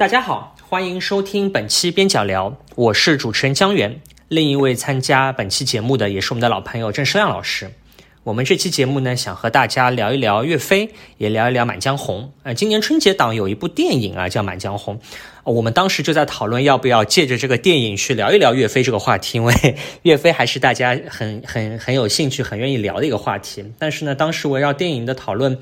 大家好，欢迎收听本期边角聊，我是主持人江源。另一位参加本期节目的也是我们的老朋友郑世亮老师。我们这期节目呢，想和大家聊一聊岳飞，也聊一聊《满江红》。呃，今年春节档有一部电影啊，叫《满江红》。我们当时就在讨论要不要借着这个电影去聊一聊岳飞这个话题，因为 岳飞还是大家很很很有兴趣、很愿意聊的一个话题。但是呢，当时围绕电影的讨论。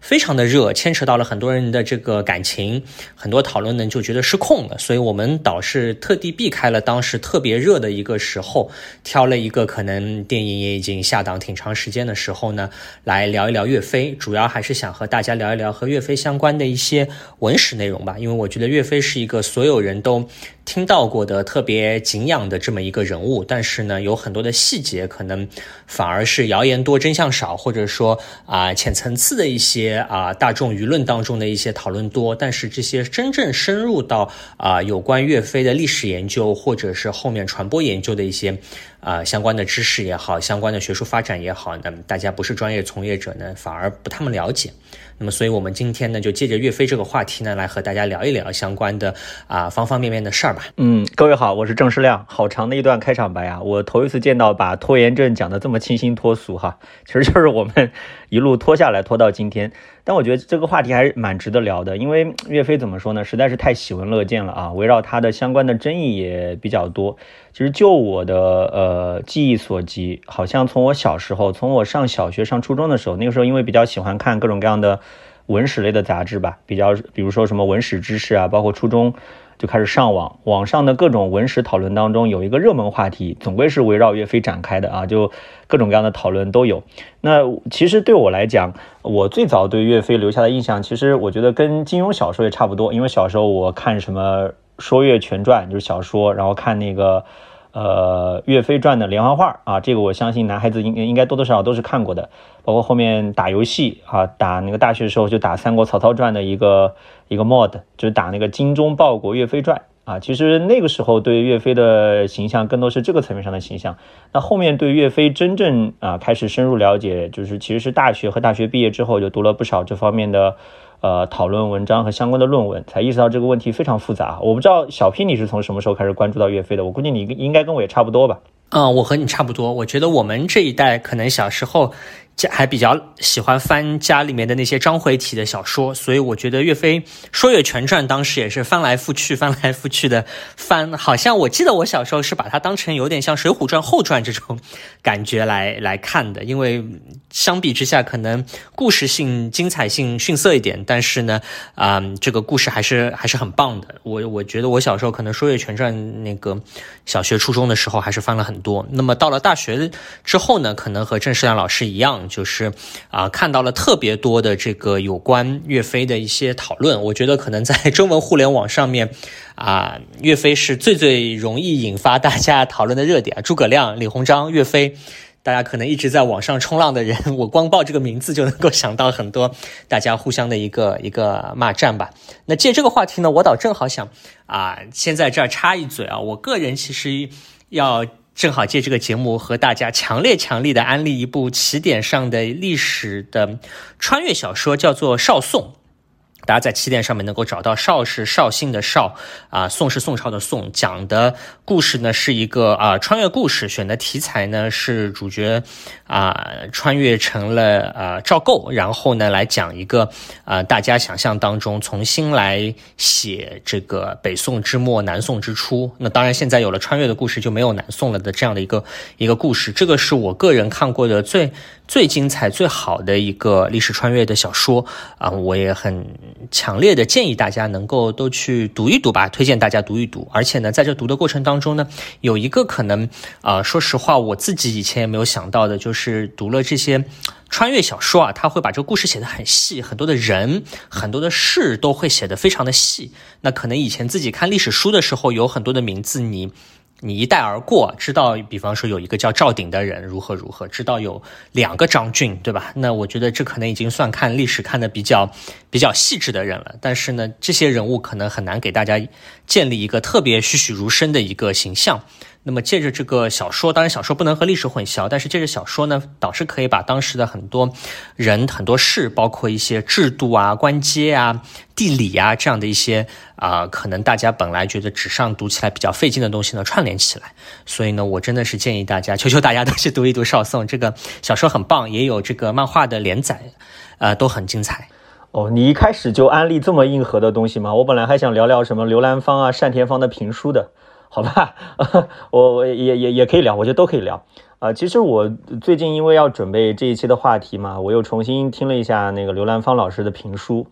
非常的热，牵扯到了很多人的这个感情，很多讨论呢就觉得失控了，所以我们导师特地避开了当时特别热的一个时候，挑了一个可能电影也已经下档挺长时间的时候呢，来聊一聊岳飞，主要还是想和大家聊一聊和岳飞相关的一些文史内容吧，因为我觉得岳飞是一个所有人都。听到过的特别敬仰的这么一个人物，但是呢，有很多的细节可能反而是谣言多真相少，或者说啊浅层次的一些啊大众舆论当中的一些讨论多，但是这些真正深入到啊有关岳飞的历史研究或者是后面传播研究的一些啊相关的知识也好，相关的学术发展也好，那么大家不是专业从业者呢，反而不太了解。那么，所以我们今天呢，就借着岳飞这个话题呢，来和大家聊一聊相关的啊方方面面的事儿吧。嗯，各位好，我是郑世亮。好长的一段开场白啊，我头一次见到把拖延症讲的这么清新脱俗哈，其实就是我们一路拖下来拖到今天。但我觉得这个话题还是蛮值得聊的，因为岳飞怎么说呢，实在是太喜闻乐见了啊，围绕他的相关的争议也比较多。其实就我的呃记忆所及，好像从我小时候，从我上小学、上初中的时候，那个时候因为比较喜欢看各种各样的文史类的杂志吧，比较比如说什么文史知识啊，包括初中。就开始上网，网上的各种文史讨论当中有一个热门话题，总归是围绕岳飞展开的啊，就各种各样的讨论都有。那其实对我来讲，我最早对岳飞留下的印象，其实我觉得跟金庸小说也差不多，因为小时候我看什么《说岳全传》就是小说，然后看那个。呃，岳飞传的连环画啊，这个我相信男孩子应应该多多少少都是看过的，包括后面打游戏啊，打那个大学的时候就打三国曹操传的一个一个 mod，就是打那个精忠报国岳飞传啊。其实那个时候对岳飞的形象更多是这个层面上的形象。那后面对岳飞真正啊开始深入了解，就是其实是大学和大学毕业之后就读了不少这方面的。呃，讨论文章和相关的论文，才意识到这个问题非常复杂。我不知道小 P 你是从什么时候开始关注到岳飞的？我估计你应该跟我也差不多吧。嗯，我和你差不多。我觉得我们这一代可能小时候。家还比较喜欢翻家里面的那些章回体的小说，所以我觉得岳飞《说岳全传》当时也是翻来覆去、翻来覆去的翻，好像我记得我小时候是把它当成有点像《水浒传》后传这种感觉来来看的，因为相比之下可能故事性、精彩性逊色一点，但是呢，啊，这个故事还是还是很棒的。我我觉得我小时候可能《说岳全传》那个小学、初中的时候还是翻了很多，那么到了大学之后呢，可能和郑世亮老师一样。就是啊，看到了特别多的这个有关岳飞的一些讨论。我觉得可能在 中文互联网上面啊，岳飞是最最容易引发大家讨论的热点。诸葛亮、李鸿章、岳飞，大家可能一直在网上冲浪的人，我光报这个名字就能够想到很多大家互相的一个一个骂战吧。那借这个话题呢，我倒正好想啊，先在这儿插一嘴啊，我个人其实要。正好借这个节目和大家强烈强烈的安利一部起点上的历史的穿越小说，叫做《少宋》。大家在起点上面能够找到邵是绍兴的邵啊，宋是宋朝的宋，讲的故事呢是一个啊穿越故事，选的题材呢是主角啊穿越成了啊赵构，然后呢来讲一个啊大家想象当中重新来写这个北宋之末南宋之初。那当然现在有了穿越的故事，就没有南宋了的这样的一个一个故事。这个是我个人看过的最最精彩最好的一个历史穿越的小说啊，我也很。强烈的建议大家能够都去读一读吧，推荐大家读一读。而且呢，在这读的过程当中呢，有一个可能啊，说实话，我自己以前也没有想到的，就是读了这些穿越小说啊，他会把这个故事写得很细，很多的人、很多的事都会写得非常的细。那可能以前自己看历史书的时候，有很多的名字你。你一带而过，知道，比方说有一个叫赵鼎的人如何如何，知道有两个张俊，对吧？那我觉得这可能已经算看历史看的比较比较细致的人了。但是呢，这些人物可能很难给大家建立一个特别栩栩如生的一个形象。那么借着这个小说，当然小说不能和历史混淆，但是借着小说呢，倒是可以把当时的很多人、很多事，包括一些制度啊、官阶啊、地理啊这样的一些啊，可能大家本来觉得纸上读起来比较费劲的东西呢，串联起来。所以呢，我真的是建议大家，求求大家都去读一读少宋这个小说，很棒，也有这个漫画的连载，呃，都很精彩。哦，你一开始就安利这么硬核的东西吗？我本来还想聊聊什么刘兰芳啊、单田芳的评书的。好吧，我我也也也可以聊，我觉得都可以聊啊。其实我最近因为要准备这一期的话题嘛，我又重新听了一下那个刘兰芳老师的评书，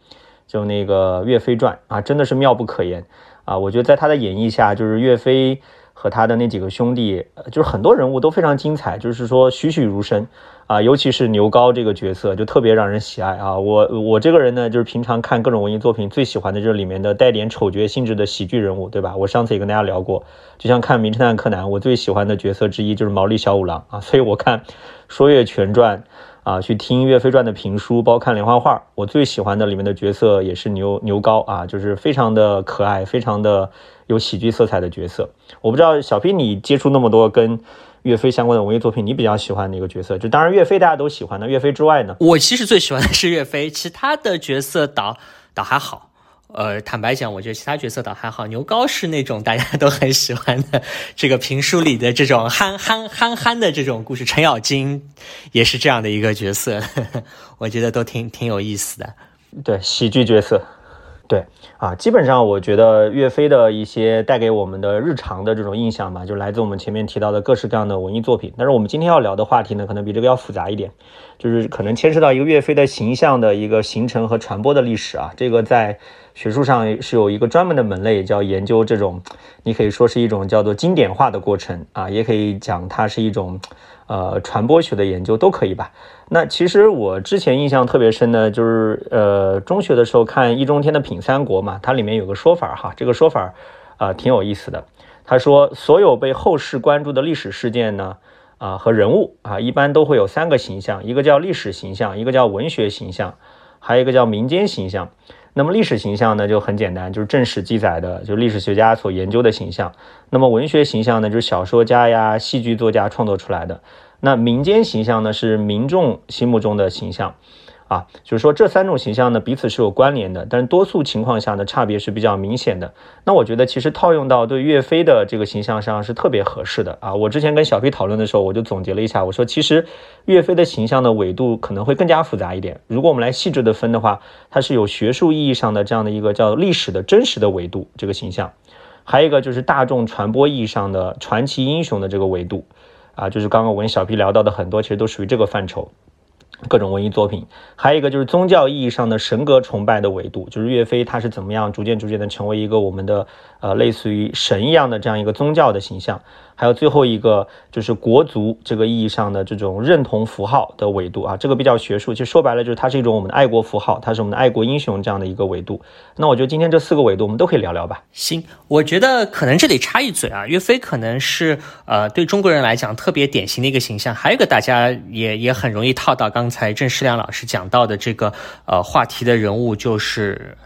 就那个《岳飞传》啊，真的是妙不可言啊。我觉得在他的演绎下，就是岳飞和他的那几个兄弟，就是很多人物都非常精彩，就是说栩栩如生。啊，尤其是牛皋这个角色就特别让人喜爱啊！我我这个人呢，就是平常看各种文艺作品，最喜欢的就是里面的带点丑角性质的喜剧人物，对吧？我上次也跟大家聊过，就像看《名侦探柯南》，我最喜欢的角色之一就是毛利小五郎啊！所以我看《说岳全传》啊，去听《岳飞传》的评书，包括看连环画，我最喜欢的里面的角色也是牛牛皋啊，就是非常的可爱，非常的有喜剧色彩的角色。我不知道小 P 你接触那么多跟。岳飞相关的文艺作品，你比较喜欢哪个角色？就当然岳飞大家都喜欢那岳飞之外呢？我其实最喜欢的是岳飞，其他的角色倒倒还好。呃，坦白讲，我觉得其他角色倒还好。牛皋是那种大家都很喜欢的，这个评书里的这种 憨憨憨憨的这种故事。程咬金也是这样的一个角色，我觉得都挺挺有意思的。对，喜剧角色。对啊，基本上我觉得岳飞的一些带给我们的日常的这种印象吧，就来自我们前面提到的各式各样的文艺作品。但是我们今天要聊的话题呢，可能比这个要复杂一点，就是可能牵涉到一个岳飞的形象的一个形成和传播的历史啊。这个在学术上是有一个专门的门类，叫研究这种，你可以说是一种叫做经典化的过程啊，也可以讲它是一种。呃，传播学的研究都可以吧？那其实我之前印象特别深的，就是呃，中学的时候看易中天的《品三国》嘛，它里面有个说法哈，这个说法啊挺有意思的。他说，所有被后世关注的历史事件呢，啊和人物啊，一般都会有三个形象，一个叫历史形象，一个叫文学形象，还有一个叫民间形象。那么历史形象呢就很简单，就是正史记载的，就历史学家所研究的形象。那么文学形象呢，就是小说家呀、戏剧作家创作出来的。那民间形象呢，是民众心目中的形象。啊，就是说这三种形象呢彼此是有关联的，但是多数情况下呢差别是比较明显的。那我觉得其实套用到对岳飞的这个形象上是特别合适的啊。我之前跟小飞讨论的时候，我就总结了一下，我说其实岳飞的形象的纬度可能会更加复杂一点。如果我们来细致的分的话，它是有学术意义上的这样的一个叫历史的真实的纬度这个形象，还有一个就是大众传播意义上的传奇英雄的这个纬度啊，就是刚刚我跟小 P 聊到的很多，其实都属于这个范畴。各种文艺作品，还有一个就是宗教意义上的神格崇拜的维度，就是岳飞他是怎么样逐渐逐渐的成为一个我们的呃类似于神一样的这样一个宗教的形象。还有最后一个就是国足这个意义上的这种认同符号的维度啊，这个比较学术，其实说白了就是它是一种我们的爱国符号，它是我们的爱国英雄这样的一个维度。那我觉得今天这四个维度我们都可以聊聊吧。行，我觉得可能这里插一嘴啊，岳飞可能是呃对中国人来讲特别典型的一个形象，还有一个大家也也很容易套到刚才郑世亮老师讲到的这个呃话题的人物就是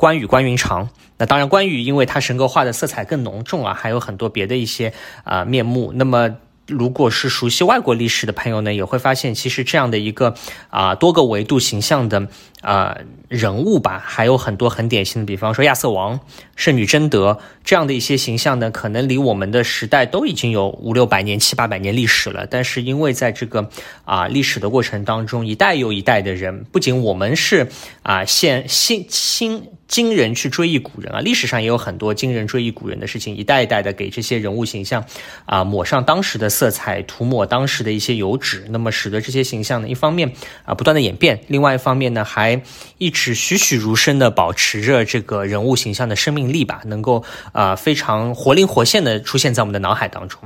关羽关云长。那当然，关羽因为他神格化的色彩更浓重啊，还有很多别的一些啊面目。那么。如果是熟悉外国历史的朋友呢，也会发现，其实这样的一个啊多个维度形象的啊人物吧，还有很多很典型的，比方说亚瑟王、圣女贞德这样的一些形象呢，可能离我们的时代都已经有五六百年、七八百年历史了。但是因为在这个啊历史的过程当中，一代又一代的人，不仅我们是啊现新新今人去追忆古人啊，历史上也有很多今人追忆古人的事情，一代一代的给这些人物形象啊抹上当时的。色彩涂抹当时的一些油脂，那么使得这些形象呢，一方面啊不断的演变，另外一方面呢，还一直栩栩如生的保持着这个人物形象的生命力吧，能够啊非常活灵活现的出现在我们的脑海当中。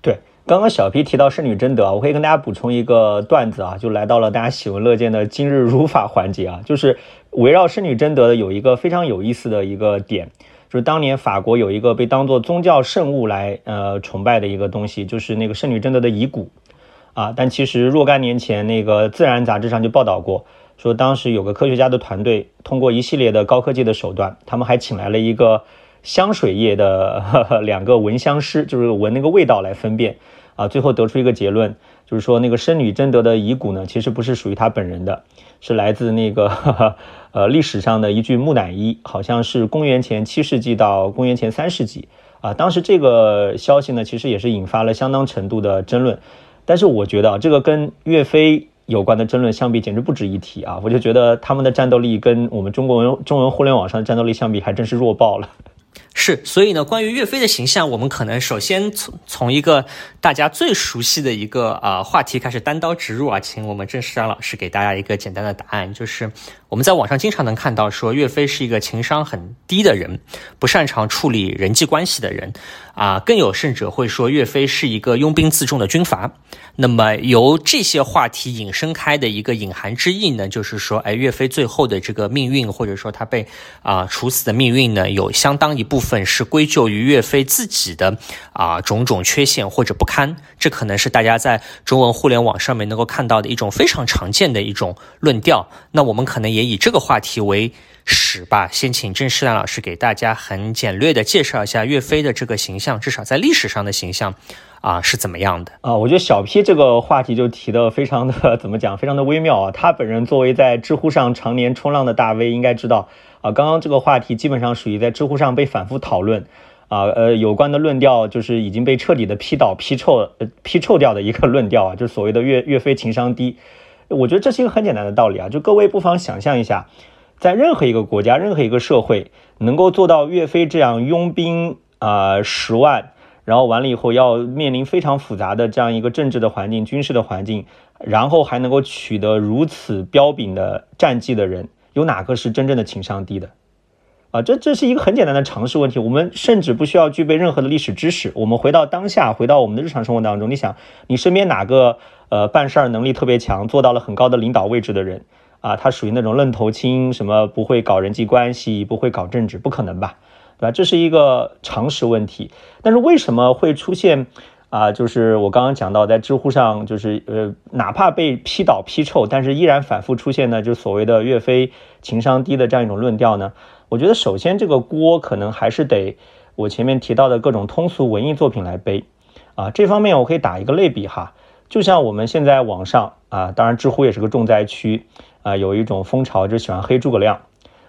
对，刚刚小 P 提到圣女贞德，我可以跟大家补充一个段子啊，就来到了大家喜闻乐见的今日如法环节啊，就是围绕圣女贞德的有一个非常有意思的一个点。就是当年法国有一个被当做宗教圣物来呃崇拜的一个东西，就是那个圣女贞德的遗骨啊。但其实若干年前，那个《自然》杂志上就报道过，说当时有个科学家的团队通过一系列的高科技的手段，他们还请来了一个香水液的 两个闻香师，就是闻那个味道来分辨啊，最后得出一个结论，就是说那个僧侣贞德的遗骨呢，其实不是属于他本人的，是来自那个 呃历史上的一具木乃伊，好像是公元前七世纪到公元前三世纪啊。当时这个消息呢，其实也是引发了相当程度的争论，但是我觉得啊，这个跟岳飞。有关的争论相比简直不值一提啊！我就觉得他们的战斗力跟我们中国文中文互联网上的战斗力相比，还真是弱爆了。是，所以呢，关于岳飞的形象，我们可能首先从从一个大家最熟悉的一个啊话题开始单刀直入啊，请我们郑世章老师给大家一个简单的答案，就是我们在网上经常能看到说岳飞是一个情商很低的人，不擅长处理人际关系的人。啊，更有甚者会说岳飞是一个拥兵自重的军阀。那么由这些话题引申开的一个隐含之意呢，就是说，哎，岳飞最后的这个命运，或者说他被啊处死的命运呢，有相当一部分是归咎于岳飞自己的啊种种缺陷或者不堪。这可能是大家在中文互联网上面能够看到的一种非常常见的一种论调。那我们可能也以这个话题为。始吧，先请郑世亮老师给大家很简略的介绍一下岳飞的这个形象，至少在历史上的形象啊是怎么样的啊？我觉得小 P 这个话题就提的非常的怎么讲，非常的微妙啊。他本人作为在知乎上常年冲浪的大 V，应该知道啊，刚刚这个话题基本上属于在知乎上被反复讨论啊，呃，有关的论调就是已经被彻底的批倒、批臭、批臭掉的一个论调啊，就是所谓的岳岳飞情商低。我觉得这是一个很简单的道理啊，就各位不妨想象一下。在任何一个国家、任何一个社会，能够做到岳飞这样拥兵啊十万，然后完了以后要面临非常复杂的这样一个政治的环境、军事的环境，然后还能够取得如此彪炳的战绩的人，有哪个是真正的情商低的？啊，这这是一个很简单的常识问题。我们甚至不需要具备任何的历史知识。我们回到当下，回到我们的日常生活当中，你想，你身边哪个呃办事儿能力特别强、做到了很高的领导位置的人？啊，他属于那种愣头青，什么不会搞人际关系，不会搞政治，不可能吧，对吧？这是一个常识问题。但是为什么会出现啊？就是我刚刚讲到，在知乎上，就是呃，哪怕被批倒批臭，但是依然反复出现呢，就所谓的岳飞情商低的这样一种论调呢？我觉得首先这个锅可能还是得我前面提到的各种通俗文艺作品来背啊。这方面我可以打一个类比哈，就像我们现在网上啊，当然知乎也是个重灾区。啊，有一种风潮就喜欢黑诸葛亮。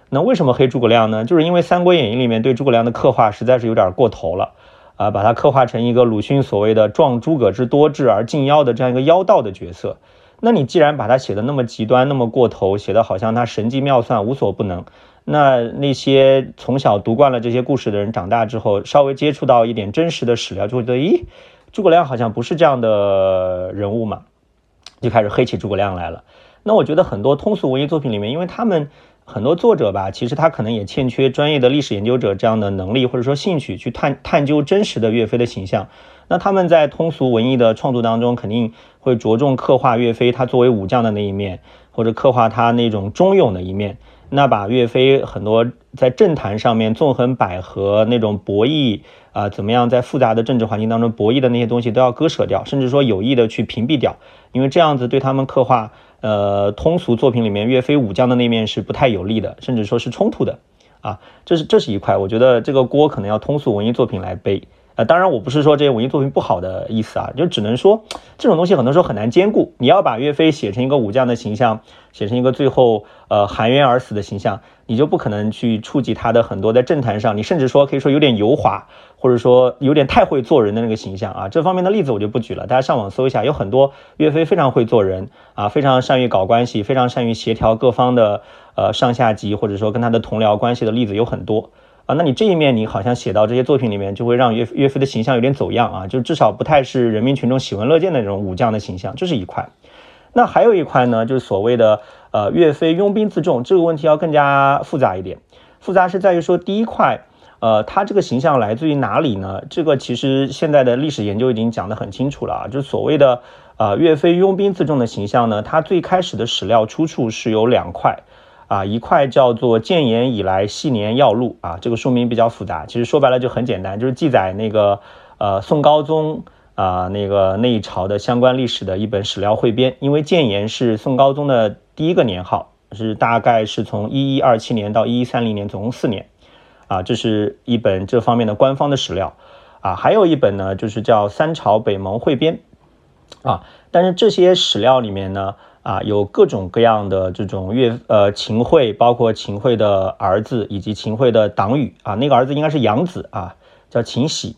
那为什么黑诸葛亮呢？就是因为《三国演义》里面对诸葛亮的刻画实在是有点过头了啊，把他刻画成一个鲁迅所谓的“壮诸葛之多智而近妖”的这样一个妖道的角色。那你既然把他写的那么极端、那么过头，写的好像他神机妙算、无所不能，那那些从小读惯了这些故事的人，长大之后稍微接触到一点真实的史料，就会觉得，咦，诸葛亮好像不是这样的人物嘛，就开始黑起诸葛亮来了。那我觉得很多通俗文艺作品里面，因为他们很多作者吧，其实他可能也欠缺专业的历史研究者这样的能力或者说兴趣去探探究真实的岳飞的形象。那他们在通俗文艺的创作当中，肯定会着重刻画岳飞他作为武将的那一面，或者刻画他那种忠勇的一面。那把岳飞很多在政坛上面纵横捭阖那种博弈啊，怎么样在复杂的政治环境当中博弈的那些东西都要割舍掉，甚至说有意的去屏蔽掉，因为这样子对他们刻画。呃，通俗作品里面岳飞武将的那面是不太有利的，甚至说是冲突的，啊，这是这是一块，我觉得这个锅可能要通俗文艺作品来背。呃，当然我不是说这些文艺作品不好的意思啊，就只能说这种东西很多时候很难兼顾。你要把岳飞写成一个武将的形象，写成一个最后呃含冤而死的形象，你就不可能去触及他的很多在政坛上，你甚至说可以说有点油滑，或者说有点太会做人的那个形象啊。这方面的例子我就不举了，大家上网搜一下，有很多岳飞非常会做人啊，非常善于搞关系，非常善于协调各方的呃上下级，或者说跟他的同僚关系的例子有很多。啊，那你这一面你好像写到这些作品里面，就会让岳岳飞的形象有点走样啊，就至少不太是人民群众喜闻乐见的那种武将的形象，这是一块。那还有一块呢，就是所谓的呃岳飞拥兵自重这个问题要更加复杂一点。复杂是在于说，第一块，呃，他这个形象来自于哪里呢？这个其实现在的历史研究已经讲得很清楚了啊，就是所谓的呃岳飞拥兵自重的形象呢，它最开始的史料出处是有两块。啊，一块叫做《建炎以来系年要录》啊，这个书名比较复杂，其实说白了就很简单，就是记载那个呃宋高宗啊那个那一朝的相关历史的一本史料汇编。因为建炎是宋高宗的第一个年号，是大概是从一一二七年到一一三零年，总共四年啊，这是一本这方面的官方的史料啊，还有一本呢，就是叫《三朝北盟汇编》啊，但是这些史料里面呢。啊，有各种各样的这种岳呃秦桧，包括秦桧的儿子以及秦桧的党羽啊，那个儿子应该是养子啊，叫秦喜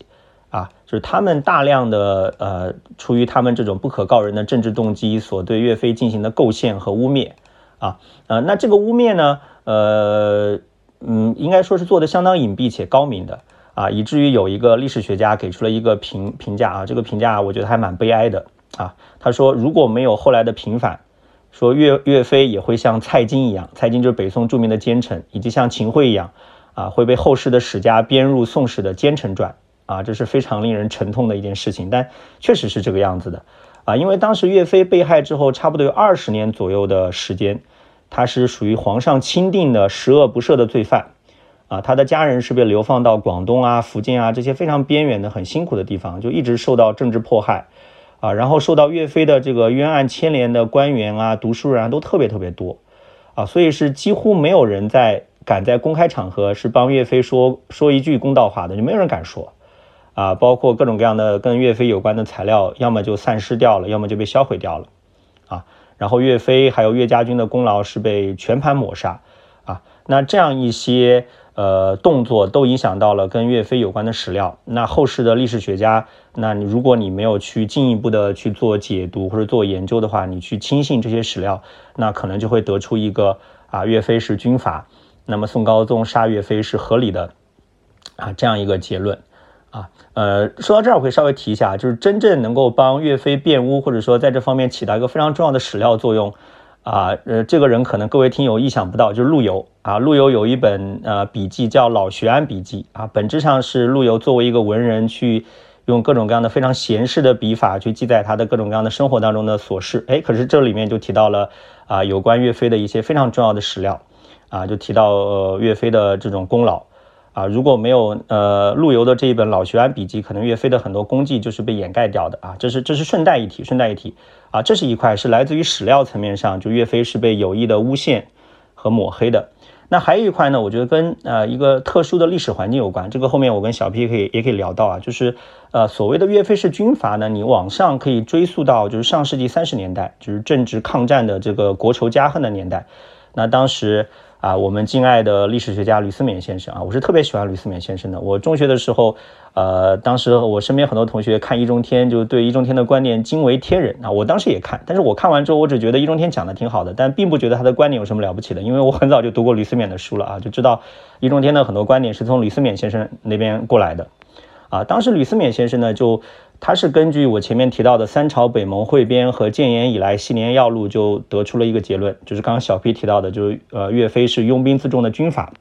啊，就是他们大量的呃，出于他们这种不可告人的政治动机，所对岳飞进行的构陷和污蔑啊，呃，那这个污蔑呢，呃，嗯，应该说是做的相当隐蔽且高明的啊，以至于有一个历史学家给出了一个评评价啊，这个评价我觉得还蛮悲哀的啊，他说如果没有后来的平反。说岳岳飞也会像蔡京一样，蔡京就是北宋著名的奸臣，以及像秦桧一样，啊，会被后世的史家编入《宋史》的奸臣传，啊，这是非常令人沉痛的一件事情。但确实是这个样子的，啊，因为当时岳飞被害之后，差不多有二十年左右的时间，他是属于皇上钦定的十恶不赦的罪犯，啊，他的家人是被流放到广东啊、福建啊这些非常边远的、很辛苦的地方，就一直受到政治迫害。啊，然后受到岳飞的这个冤案牵连的官员啊、读书人啊都特别特别多，啊，所以是几乎没有人在敢在公开场合是帮岳飞说说一句公道话的，就没有人敢说，啊，包括各种各样的跟岳飞有关的材料，要么就散失掉了，要么就被销毁掉了，啊，然后岳飞还有岳家军的功劳是被全盘抹杀，啊，那这样一些。呃，动作都影响到了跟岳飞有关的史料。那后世的历史学家，那你如果你没有去进一步的去做解读或者做研究的话，你去轻信这些史料，那可能就会得出一个啊，岳飞是军阀，那么宋高宗杀岳飞是合理的啊这样一个结论啊。呃，说到这儿，我会稍微提一下，就是真正能够帮岳飞辩污，或者说在这方面起到一个非常重要的史料作用。啊，呃，这个人可能各位听友意想不到，就是陆游啊。陆游有一本呃笔记叫《老学庵笔记》啊，本质上是陆游作为一个文人去用各种各样的非常闲适的笔法去记载他的各种各样的生活当中的琐事。哎，可是这里面就提到了啊有关岳飞的一些非常重要的史料啊，就提到呃岳飞的这种功劳。啊，如果没有呃陆游的这一本《老学庵笔记》，可能岳飞的很多功绩就是被掩盖掉的啊。这是这是顺带一提，顺带一提啊，这是一块是来自于史料层面上，就岳飞是被有意的诬陷和抹黑的。那还有一块呢，我觉得跟呃一个特殊的历史环境有关，这个后面我跟小 P 可以也可以聊到啊，就是呃所谓的岳飞是军阀呢，你往上可以追溯到就是上世纪三十年代，就是正值抗战的这个国仇家恨的年代，那当时。啊，我们敬爱的历史学家吕思勉先生啊，我是特别喜欢吕思勉先生的。我中学的时候，呃，当时我身边很多同学看易中天，就对易中天的观点惊为天人啊。我当时也看，但是我看完之后，我只觉得易中天讲的挺好的，但并不觉得他的观点有什么了不起的，因为我很早就读过吕思勉的书了啊，就知道易中天的很多观点是从吕思勉先生那边过来的。啊，当时吕思勉先生呢就。他是根据我前面提到的三朝北盟汇编和建炎以来系年要录，就得出了一个结论，就是刚刚小 P 提到的，就是呃岳飞是拥兵自重的军阀。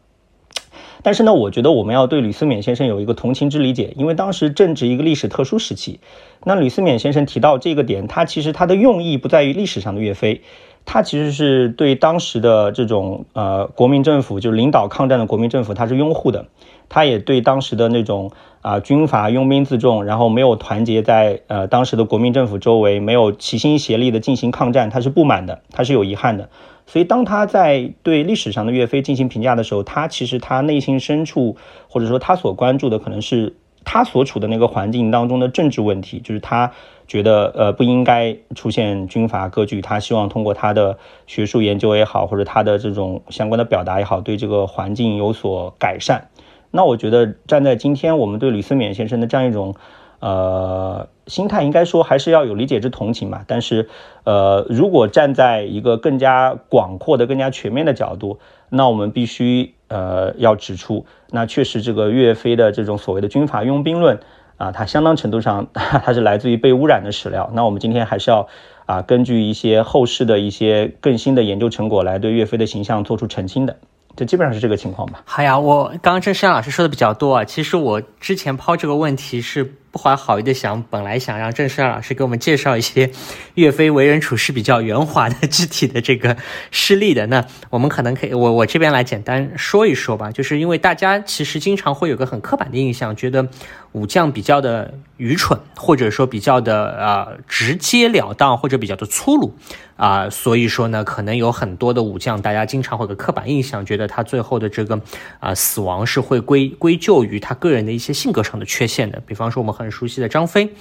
但是呢，我觉得我们要对吕思勉先生有一个同情之理解，因为当时正值一个历史特殊时期。那吕思勉先生提到这个点，他其实他的用意不在于历史上的岳飞，他其实是对当时的这种呃国民政府，就是领导抗战的国民政府，他是拥护的。他也对当时的那种啊军阀拥兵自重，然后没有团结在呃当时的国民政府周围，没有齐心协力的进行抗战，他是不满的，他是有遗憾的。所以当他在对历史上的岳飞进行评价的时候，他其实他内心深处或者说他所关注的可能是他所处的那个环境当中的政治问题，就是他觉得呃不应该出现军阀割据，他希望通过他的学术研究也好，或者他的这种相关的表达也好，对这个环境有所改善。那我觉得站在今天，我们对吕思勉先生的这样一种，呃，心态，应该说还是要有理解之同情嘛。但是，呃，如果站在一个更加广阔的、更加全面的角度，那我们必须呃要指出，那确实这个岳飞的这种所谓的军阀拥兵论啊，它相当程度上 它是来自于被污染的史料。那我们今天还是要啊，根据一些后世的一些更新的研究成果来对岳飞的形象做出澄清的。就基本上是这个情况吧。好呀，我刚刚郑山老师说的比较多啊。其实我之前抛这个问题是不怀好意的想，本来想让郑世老师给我们介绍一些岳飞为人处事比较圆滑的具体的这个事例的，那我们可能可以，我我这边来简单说一说吧。就是因为大家其实经常会有个很刻板的印象，觉得武将比较的愚蠢，或者说比较的呃直截了当，或者比较的粗鲁。啊，所以说呢，可能有很多的武将，大家经常会有个刻板印象，觉得他最后的这个啊死亡是会归归咎于他个人的一些性格上的缺陷的。比方说我们很很熟悉的张飞，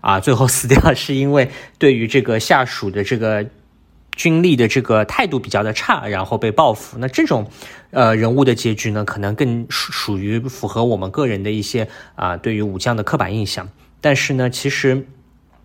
啊，最后死掉是因为对于这个下属的这个军力的这个态度比较的差，然后被报复。那这种呃人物的结局呢，可能更属属于符合我们个人的一些啊对于武将的刻板印象。但是呢，其实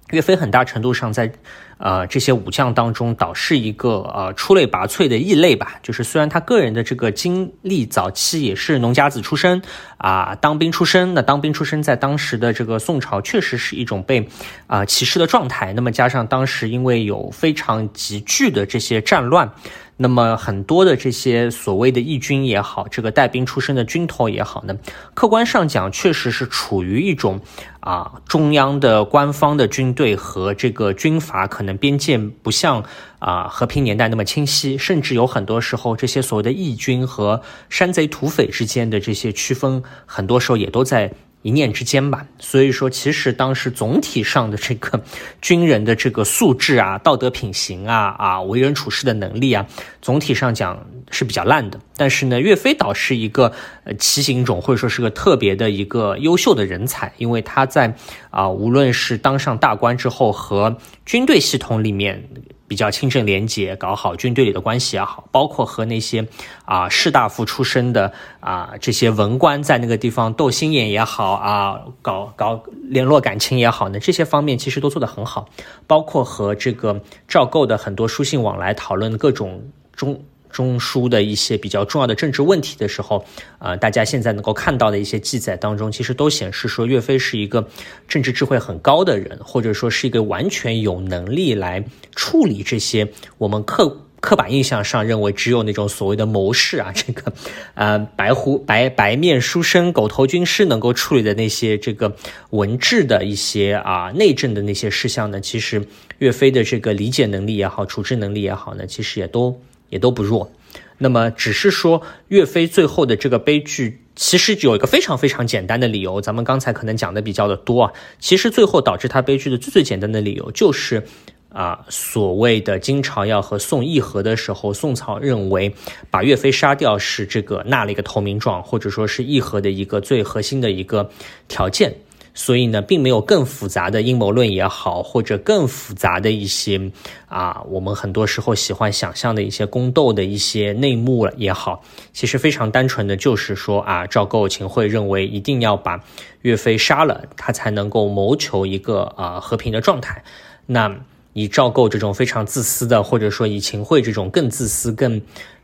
岳飞很大程度上在。呃，这些武将当中，倒是一个呃出类拔萃的异类吧。就是虽然他个人的这个经历，早期也是农家子出身啊，当兵出身。那当兵出身，在当时的这个宋朝，确实是一种被啊歧视的状态。那么加上当时因为有非常急剧的这些战乱。那么很多的这些所谓的义军也好，这个带兵出身的军头也好呢，客观上讲确实是处于一种啊中央的官方的军队和这个军阀可能能边界不像啊和平年代那么清晰，甚至有很多时候这些所谓的义军和山贼土匪之间的这些区分，很多时候也都在。一念之间吧，所以说其实当时总体上的这个军人的这个素质啊、道德品行啊、啊为人处事的能力啊，总体上讲是比较烂的。但是呢，岳飞倒是一个呃奇形种，或者说是个特别的一个优秀的人才，因为他在啊无论是当上大官之后和军队系统里面。比较清正廉洁，搞好军队里的关系也好，包括和那些啊士大夫出身的啊这些文官在那个地方斗心眼也好啊，搞搞联络感情也好呢，这些方面其实都做得很好。包括和这个赵构的很多书信往来，讨论各种中。中枢的一些比较重要的政治问题的时候，呃，大家现在能够看到的一些记载当中，其实都显示说岳飞是一个政治智慧很高的人，或者说是一个完全有能力来处理这些我们刻刻板印象上认为只有那种所谓的谋士啊，这个呃白胡白白面书生狗头军师能够处理的那些这个文治的一些啊内政的那些事项呢，其实岳飞的这个理解能力也好，处置能力也好呢，其实也都。也都不弱，那么只是说岳飞最后的这个悲剧，其实有一个非常非常简单的理由，咱们刚才可能讲的比较的多啊。其实最后导致他悲剧的最最简单的理由，就是啊，所谓的金朝要和宋议和的时候，宋朝认为把岳飞杀掉是这个纳了一个投名状，或者说是议和的一个最核心的一个条件。所以呢，并没有更复杂的阴谋论也好，或者更复杂的一些啊，我们很多时候喜欢想象的一些宫斗的一些内幕了也好，其实非常单纯的就是说啊，赵构、秦桧认为一定要把岳飞杀了，他才能够谋求一个啊和平的状态。那以赵构这种非常自私的，或者说以秦桧这种更自私、更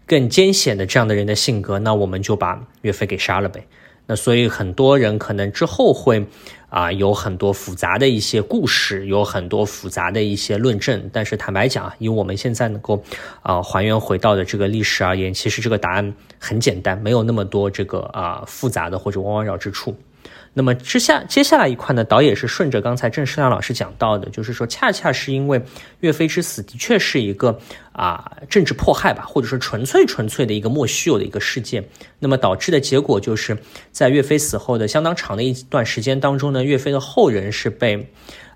更艰险的这样的人的性格，那我们就把岳飞给杀了呗。那所以很多人可能之后会。啊，有很多复杂的一些故事，有很多复杂的一些论证。但是坦白讲，以我们现在能够啊还原回到的这个历史而言，其实这个答案很简单，没有那么多这个啊复杂的或者弯弯绕之处。那么之下接下来一块呢，导演是顺着刚才郑世亮老师讲到的，就是说，恰恰是因为岳飞之死的确是一个啊政治迫害吧，或者说纯粹纯粹的一个莫须有的一个事件，那么导致的结果就是在岳飞死后的相当长的一段时间当中呢，岳飞的后人是被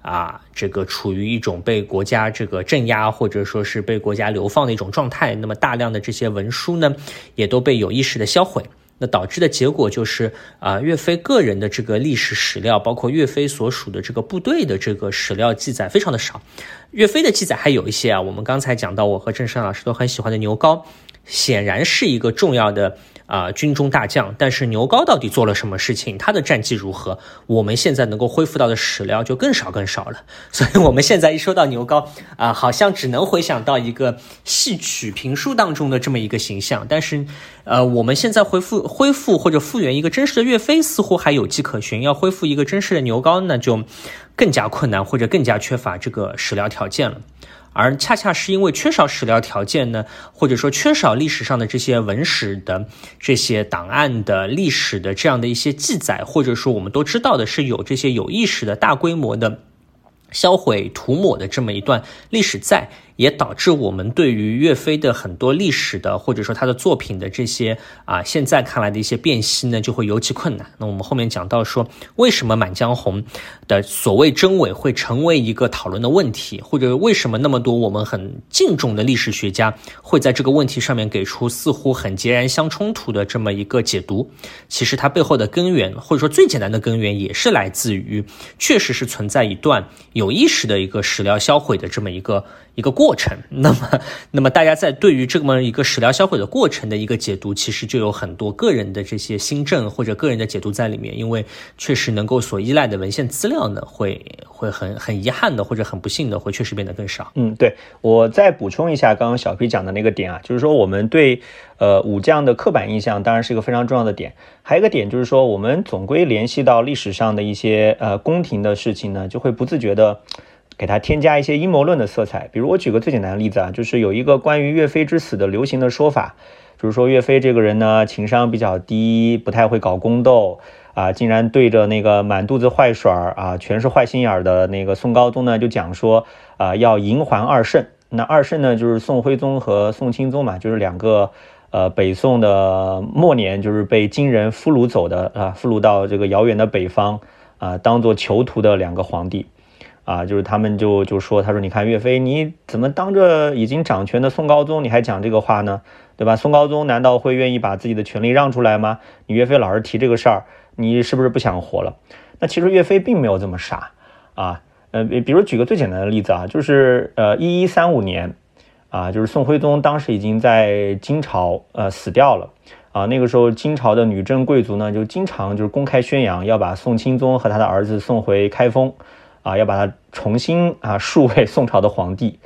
啊这个处于一种被国家这个镇压或者说是被国家流放的一种状态，那么大量的这些文书呢，也都被有意识的销毁。那导致的结果就是啊，岳飞个人的这个历史史料，包括岳飞所属的这个部队的这个史料记载非常的少。岳飞的记载还有一些啊，我们刚才讲到，我和郑山老师都很喜欢的牛皋，显然是一个重要的。啊，军中大将，但是牛皋到底做了什么事情？他的战绩如何？我们现在能够恢复到的史料就更少更少了。所以，我们现在一说到牛皋啊，好像只能回想到一个戏曲评书当中的这么一个形象。但是，呃，我们现在恢复恢复或者复原一个真实的岳飞，似乎还有迹可循。要恢复一个真实的牛皋，那就更加困难，或者更加缺乏这个史料条件了。而恰恰是因为缺少史料条件呢，或者说缺少历史上的这些文史的这些档案的历史的这样的一些记载，或者说我们都知道的是有这些有意识的大规模的销毁涂抹的这么一段历史在。也导致我们对于岳飞的很多历史的，或者说他的作品的这些啊，现在看来的一些辨析呢，就会尤其困难。那我们后面讲到说，为什么《满江红》的所谓真伪会成为一个讨论的问题，或者为什么那么多我们很敬重的历史学家会在这个问题上面给出似乎很截然相冲突的这么一个解读？其实它背后的根源，或者说最简单的根源，也是来自于确实是存在一段有意识的一个史料销毁的这么一个。一个过程，那么，那么大家在对于这么一个史料销毁的过程的一个解读，其实就有很多个人的这些新政或者个人的解读在里面，因为确实能够所依赖的文献资料呢，会会很很遗憾的或者很不幸的，会确实变得更少。嗯，对我再补充一下刚刚小 P 讲的那个点啊，就是说我们对呃武将的刻板印象当然是一个非常重要的点，还有一个点就是说我们总归联系到历史上的一些呃宫廷的事情呢，就会不自觉的。给它添加一些阴谋论的色彩，比如我举个最简单的例子啊，就是有一个关于岳飞之死的流行的说法，就是说岳飞这个人呢情商比较低，不太会搞宫斗啊，竟然对着那个满肚子坏水儿啊，全是坏心眼儿的那个宋高宗呢就讲说啊要迎还二圣，那二圣呢就是宋徽宗和宋钦宗嘛，就是两个呃北宋的末年就是被金人俘虏走的啊，俘虏到这个遥远的北方啊，当做囚徒的两个皇帝。啊，就是他们就就说，他说你看岳飞，你怎么当着已经掌权的宋高宗，你还讲这个话呢？对吧？宋高宗难道会愿意把自己的权利让出来吗？你岳飞老是提这个事儿，你是不是不想活了？那其实岳飞并没有这么傻啊。呃，比如举个最简单的例子啊，就是呃一一三五年啊，就是宋徽宗当时已经在金朝呃死掉了啊。那个时候金朝的女真贵族呢，就经常就是公开宣扬要把宋钦宗和他的儿子送回开封。啊，要把他重新啊树为宋朝的皇帝，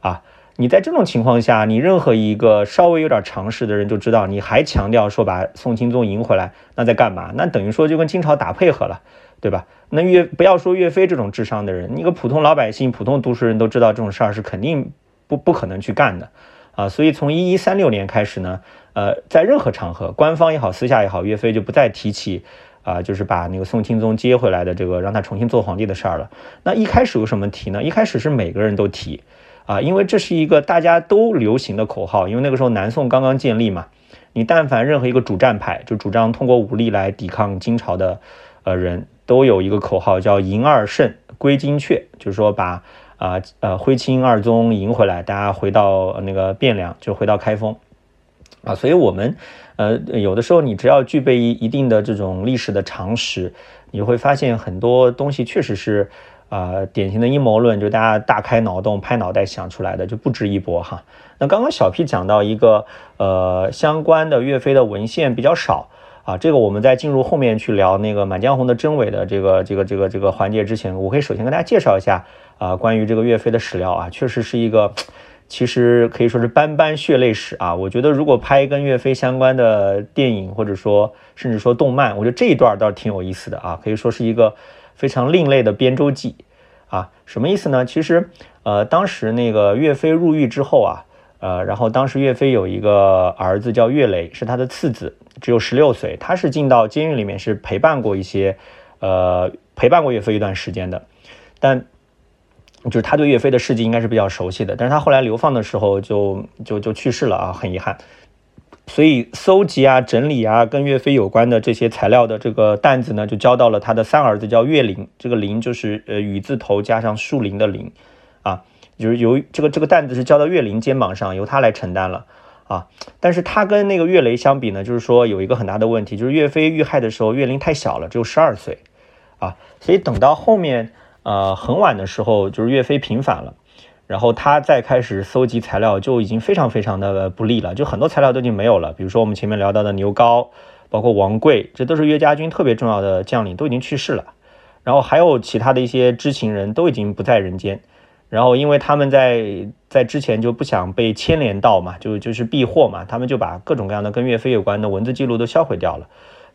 啊，你在这种情况下，你任何一个稍微有点常识的人就知道，你还强调说把宋钦宗迎回来，那在干嘛？那等于说就跟金朝打配合了，对吧？那岳不要说岳飞这种智商的人，你个普通老百姓、普通读书人都知道这种事儿是肯定不不可能去干的，啊，所以从一一三六年开始呢，呃，在任何场合，官方也好，私下也好，岳飞就不再提起。啊，就是把那个宋钦宗接回来的这个，让他重新做皇帝的事儿了。那一开始有什么提呢？一开始是每个人都提，啊，因为这是一个大家都流行的口号。因为那个时候南宋刚刚建立嘛，你但凡任何一个主战派，就主张通过武力来抵抗金朝的，呃，人都有一个口号叫“迎二圣归金阙”，就是说把啊呃徽钦二宗迎回来，大家回到那个汴梁，就回到开封，啊，所以我们。呃，有的时候你只要具备一一定的这种历史的常识，你会发现很多东西确实是，啊，典型的阴谋论，就大家大开脑洞、拍脑袋想出来的，就不值一驳哈。那刚刚小 P 讲到一个，呃，相关的岳飞的文献比较少啊，这个我们在进入后面去聊那个《满江红》的真伪的这个这个这个这个环节之前，我可以首先跟大家介绍一下啊，关于这个岳飞的史料啊，确实是一个。其实可以说是斑斑血泪史啊！我觉得如果拍跟岳飞相关的电影，或者说甚至说动漫，我觉得这一段倒是挺有意思的啊！可以说是一个非常另类的编舟记啊！什么意思呢？其实，呃，当时那个岳飞入狱之后啊，呃，然后当时岳飞有一个儿子叫岳雷，是他的次子，只有十六岁，他是进到监狱里面是陪伴过一些，呃，陪伴过岳飞一段时间的，但。就是他对岳飞的事迹应该是比较熟悉的，但是他后来流放的时候就就就去世了啊，很遗憾。所以搜集啊、整理啊跟岳飞有关的这些材料的这个担子呢，就交到了他的三儿子叫岳林，这个林就是呃雨字头加上树林的林啊，就是由这个这个担子是交到岳林肩膀上，由他来承担了啊。但是他跟那个岳雷相比呢，就是说有一个很大的问题，就是岳飞遇害的时候，岳林太小了，只有十二岁啊，所以等到后面。呃，很晚的时候，就是岳飞平反了，然后他再开始搜集材料，就已经非常非常的不利了，就很多材料都已经没有了。比如说我们前面聊到的牛皋，包括王贵，这都是岳家军特别重要的将领，都已经去世了。然后还有其他的一些知情人都已经不在人间。然后因为他们在在之前就不想被牵连到嘛，就就是避祸嘛，他们就把各种各样的跟岳飞有关的文字记录都销毁掉了。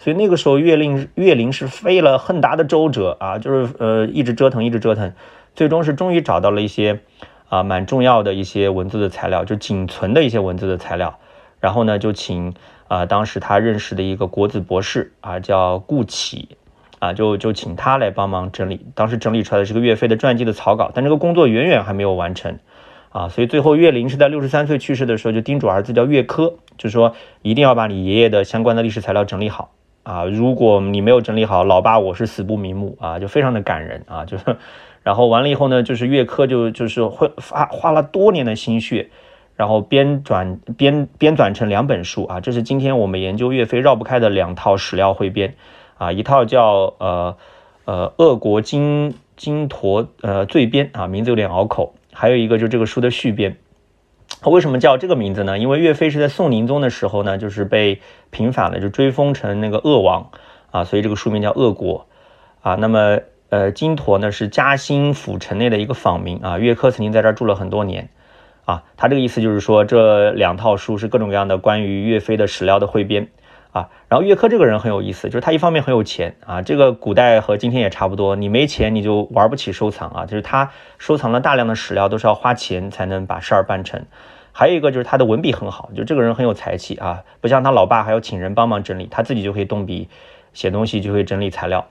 所以那个时候，岳令岳林是费了很大的周折啊，就是呃一直折腾，一直折腾，最终是终于找到了一些啊蛮重要的一些文字的材料，就仅存的一些文字的材料。然后呢，就请啊当时他认识的一个国子博士啊叫顾启啊，就就请他来帮忙整理。当时整理出来的是个岳飞的传记的草稿，但这个工作远远还没有完成啊。所以最后岳林是在六十三岁去世的时候，就叮嘱儿子叫岳珂，就说一定要把你爷爷的相关的历史材料整理好。啊，如果你没有整理好，老爸我是死不瞑目啊，就非常的感人啊，就是，然后完了以后呢，就是岳珂就就是会花花了多年的心血，然后编转编编纂成两本书啊，这是今天我们研究岳飞绕不开的两套史料汇编啊，一套叫呃呃鄂国金金陀呃罪编啊，名字有点拗口，还有一个就是这个书的续编。他为什么叫这个名字呢？因为岳飞是在宋宁宗的时候呢，就是被平反了，就追封成那个鄂王啊，所以这个书名叫鄂国啊。那么，呃，金陀呢是嘉兴府城内的一个坊名啊。岳珂曾经在这儿住了很多年啊。他这个意思就是说，这两套书是各种各样的关于岳飞的史料的汇编啊。然后岳珂这个人很有意思，就是他一方面很有钱啊，这个古代和今天也差不多，你没钱你就玩不起收藏啊。就是他收藏了大量的史料，都是要花钱才能把事儿办成。还有一个就是他的文笔很好，就这个人很有才气啊，不像他老爸还要请人帮忙整理，他自己就可以动笔写东西，就会整理材料。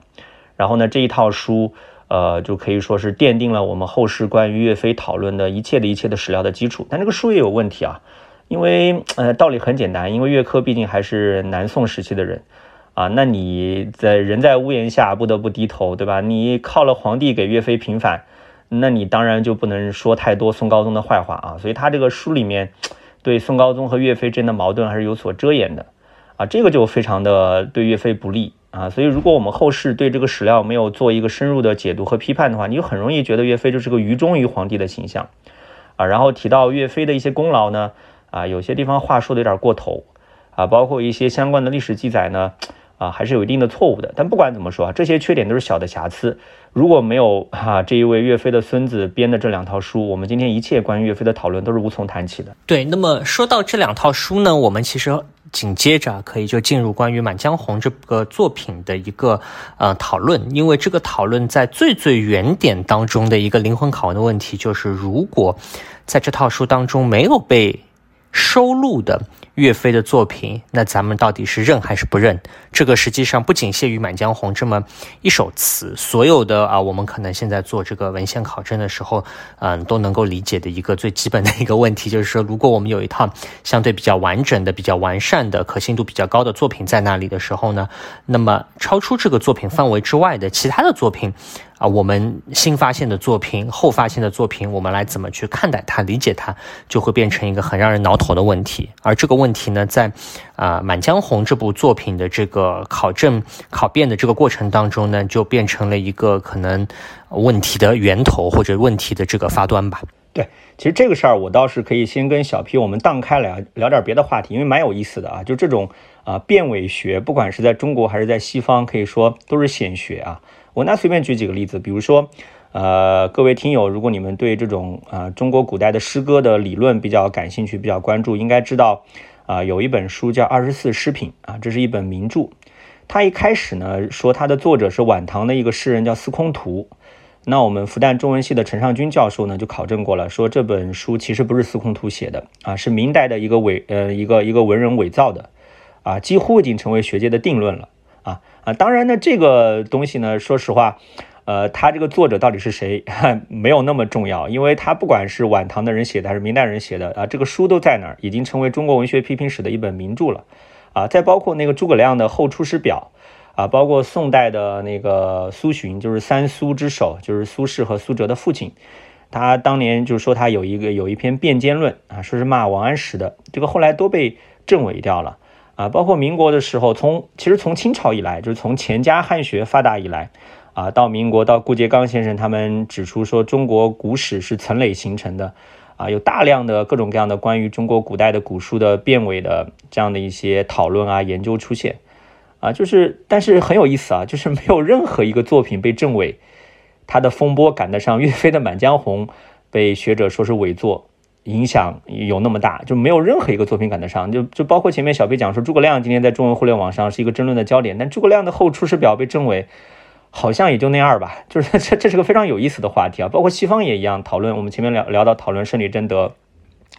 然后呢，这一套书，呃，就可以说是奠定了我们后世关于岳飞讨论的一切的一切的史料的基础。但这个书也有问题啊，因为呃道理很简单，因为岳珂毕竟还是南宋时期的人啊，那你在人在屋檐下不得不低头，对吧？你靠了皇帝给岳飞平反。那你当然就不能说太多宋高宗的坏话啊，所以他这个书里面对宋高宗和岳飞之间的矛盾还是有所遮掩的啊，这个就非常的对岳飞不利啊。所以如果我们后世对这个史料没有做一个深入的解读和批判的话，你就很容易觉得岳飞就是个愚忠于皇帝的形象啊。然后提到岳飞的一些功劳呢，啊，有些地方话说的有点过头啊，包括一些相关的历史记载呢。啊，还是有一定的错误的。但不管怎么说啊，这些缺点都是小的瑕疵。如果没有哈这一位岳飞的孙子编的这两套书，我们今天一切关于岳飞的讨论都是无从谈起的。对，那么说到这两套书呢，我们其实紧接着可以就进入关于《满江红》这个作品的一个呃讨论，因为这个讨论在最最原点当中的一个灵魂拷问的问题，就是如果在这套书当中没有被收录的。岳飞的作品，那咱们到底是认还是不认？这个实际上不仅限于《满江红》这么一首词，所有的啊，我们可能现在做这个文献考证的时候，嗯，都能够理解的一个最基本的一个问题，就是说，如果我们有一套相对比较完整的、比较完善的、可信度比较高的作品在那里的时候呢，那么超出这个作品范围之外的其他的作品。啊，我们新发现的作品、后发现的作品，我们来怎么去看待它、理解它，就会变成一个很让人挠头的问题。而这个问题呢，在啊《满江红》这部作品的这个考证、考辨的这个过程当中呢，就变成了一个可能问题的源头或者问题的这个发端吧。对，其实这个事儿我倒是可以先跟小 P 我们荡开来聊点别的话题，因为蛮有意思的啊。就这种啊辨伪学，不管是在中国还是在西方，可以说都是显学啊。我那随便举几个例子，比如说，呃，各位听友，如果你们对这种啊中国古代的诗歌的理论比较感兴趣、比较关注，应该知道，啊有一本书叫《二十四诗品》啊，这是一本名著。它一开始呢说它的作者是晚唐的一个诗人叫司空图。那我们复旦中文系的陈尚军教授呢就考证过了，说这本书其实不是司空图写的啊，是明代的一个伪呃一个一个文人伪造的，啊，几乎已经成为学界的定论了。啊，啊当然呢，这个东西呢，说实话，呃，他这个作者到底是谁，没有那么重要，因为他不管是晚唐的人写的还是明代人写的啊，这个书都在那儿，已经成为中国文学批评史的一本名著了。啊，再包括那个诸葛亮的《后出师表》，啊，包括宋代的那个苏洵，就是三苏之首，就是苏轼和苏辙的父亲，他当年就说他有一个有一篇辩奸论啊，说是骂王安石的，这个后来都被证伪掉了。啊，包括民国的时候，从其实从清朝以来，就是从钱家汉学发达以来，啊，到民国，到顾颉刚先生他们指出说，中国古史是层累形成的，啊，有大量的各种各样的关于中国古代的古书的变伪的这样的一些讨论啊、研究出现，啊，就是但是很有意思啊，就是没有任何一个作品被证伪，他的风波赶得上岳飞的《满江红》，被学者说是伪作。影响有那么大，就没有任何一个作品赶得上。就就包括前面小飞讲说，诸葛亮今天在中文互联网上是一个争论的焦点，但诸葛亮的后出师表被证伪，好像也就那样吧。就是 这这是个非常有意思的话题啊，包括西方也一样讨论。我们前面聊聊到讨论圣女贞德，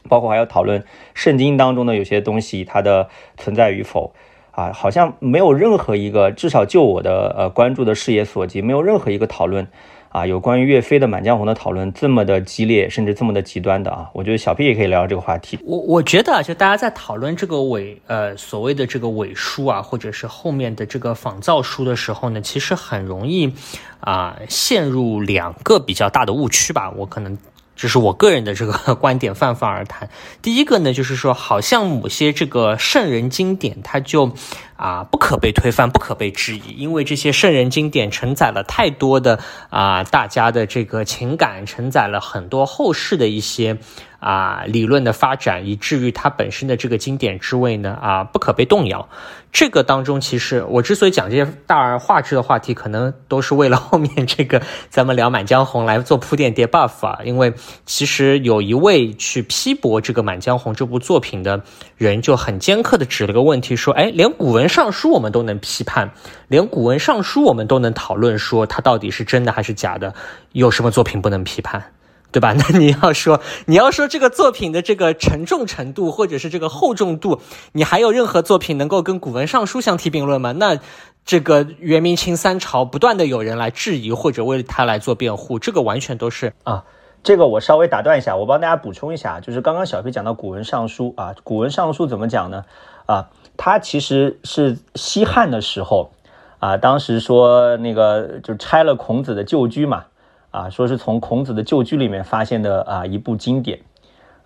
包括还要讨论圣经当中的有些东西它的存在与否啊，好像没有任何一个，至少就我的呃关注的视野所及，没有任何一个讨论。啊，有关于岳飞的《满江红》的讨论这么的激烈，甚至这么的极端的啊，我觉得小 P 也可以聊聊这个话题。我我觉得啊，就大家在讨论这个伪呃所谓的这个伪书啊，或者是后面的这个仿造书的时候呢，其实很容易啊陷入两个比较大的误区吧。我可能这是我个人的这个 观点，泛泛而谈。第一个呢，就是说好像某些这个圣人经典，它就。啊，不可被推翻，不可被质疑，因为这些圣人经典承载了太多的啊，大家的这个情感，承载了很多后世的一些啊理论的发展，以至于它本身的这个经典之位呢啊，不可被动摇。这个当中，其实我之所以讲这些大而化之的话题，可能都是为了后面这个咱们聊《满江红》来做铺垫叠 buff 啊。因为其实有一位去批驳这个《满江红》这部作品的人，就很尖刻的指了个问题，说：哎，连古文。上书我们都能批判，连古文尚书我们都能讨论，说它到底是真的还是假的，有什么作品不能批判，对吧？那你要说你要说这个作品的这个沉重程度，或者是这个厚重度，你还有任何作品能够跟古文尚书相提并论吗？那这个元明清三朝不断的有人来质疑或者为他来做辩护，这个完全都是啊。这个我稍微打断一下，我帮大家补充一下，就是刚刚小飞讲到古文尚书啊，古文尚书怎么讲呢？啊。他其实是西汉的时候，啊，当时说那个就拆了孔子的旧居嘛，啊，说是从孔子的旧居里面发现的啊一部经典，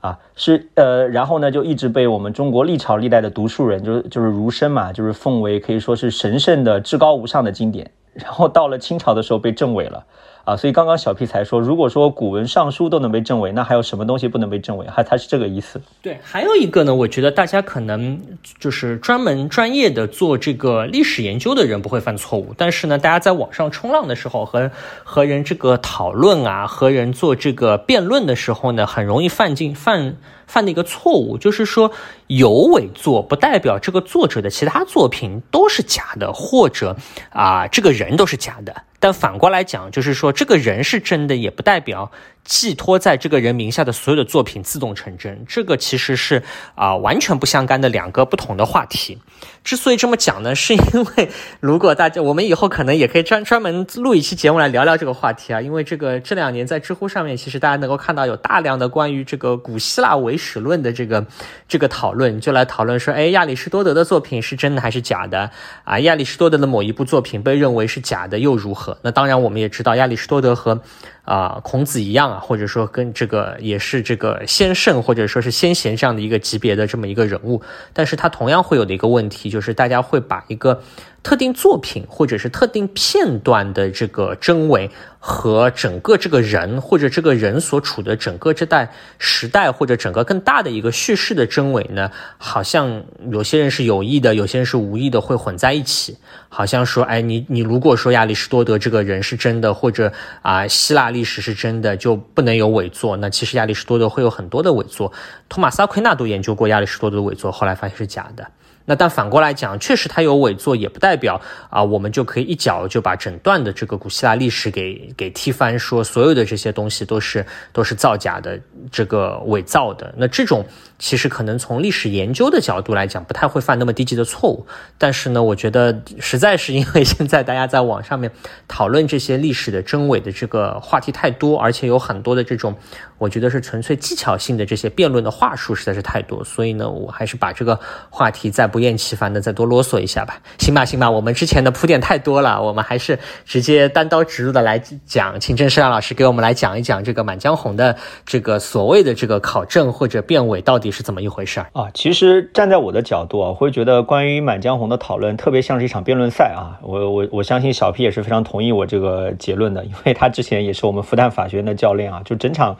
啊，是呃，然后呢就一直被我们中国历朝历代的读书人，就是就是儒生嘛，就是奉为可以说是神圣的、至高无上的经典，然后到了清朝的时候被证伪了。啊，所以刚刚小 P 才说，如果说古文尚书都能被证伪，那还有什么东西不能被证伪？哈，他是这个意思。对，还有一个呢，我觉得大家可能就是专门专业的做这个历史研究的人不会犯错误，但是呢，大家在网上冲浪的时候和和人这个讨论啊，和人做这个辩论的时候呢，很容易犯进犯。犯的一个错误就是说，有伪作不代表这个作者的其他作品都是假的，或者啊，这个人都是假的。但反过来讲，就是说，这个人是真的，也不代表。寄托在这个人名下的所有的作品自动成真，这个其实是啊完全不相干的两个不同的话题。之所以这么讲呢，是因为如果大家我们以后可能也可以专专门录一期节目来聊聊这个话题啊，因为这个这两年在知乎上面，其实大家能够看到有大量的关于这个古希腊伪史论的这个这个讨论，论就来讨论说，哎，亚里士多德的作品是真的还是假的啊？亚里士多德的某一部作品被认为是假的又如何？那当然我们也知道，亚里士多德和啊，孔子一样啊，或者说跟这个也是这个先圣或者说是先贤这样的一个级别的这么一个人物，但是他同样会有的一个问题，就是大家会把一个。特定作品或者是特定片段的这个真伪和整个这个人或者这个人所处的整个这代时代或者整个更大的一个叙事的真伪呢，好像有些人是有意的，有些人是无意的，会混在一起。好像说，哎，你你如果说亚里士多德这个人是真的，或者啊希腊历史是真的，就不能有伪作。那其实亚里士多德会有很多的伪作。托马斯阿奎纳都研究过亚里士多德的伪作，后来发现是假的。那但反过来讲，确实它有伪作，也不代表啊，我们就可以一脚就把整段的这个古希腊历史给给踢翻，说所有的这些东西都是都是造假的，这个伪造的。那这种其实可能从历史研究的角度来讲，不太会犯那么低级的错误。但是呢，我觉得实在是因为现在大家在网上面讨论这些历史的真伪的这个话题太多，而且有很多的这种。我觉得是纯粹技巧性的这些辩论的话术实在是太多，所以呢，我还是把这个话题再不厌其烦的再多啰嗦一下吧。行吧，行吧，我们之前的铺垫太多了，我们还是直接单刀直入的来讲，请郑世亮老师给我们来讲一讲这个《满江红》的这个所谓的这个考证或者辩伪到底是怎么一回事啊？其实站在我的角度啊，我会觉得关于《满江红》的讨论特别像是一场辩论赛啊。我我我相信小 P 也是非常同意我这个结论的，因为他之前也是我们复旦法学院的教练啊，就整场。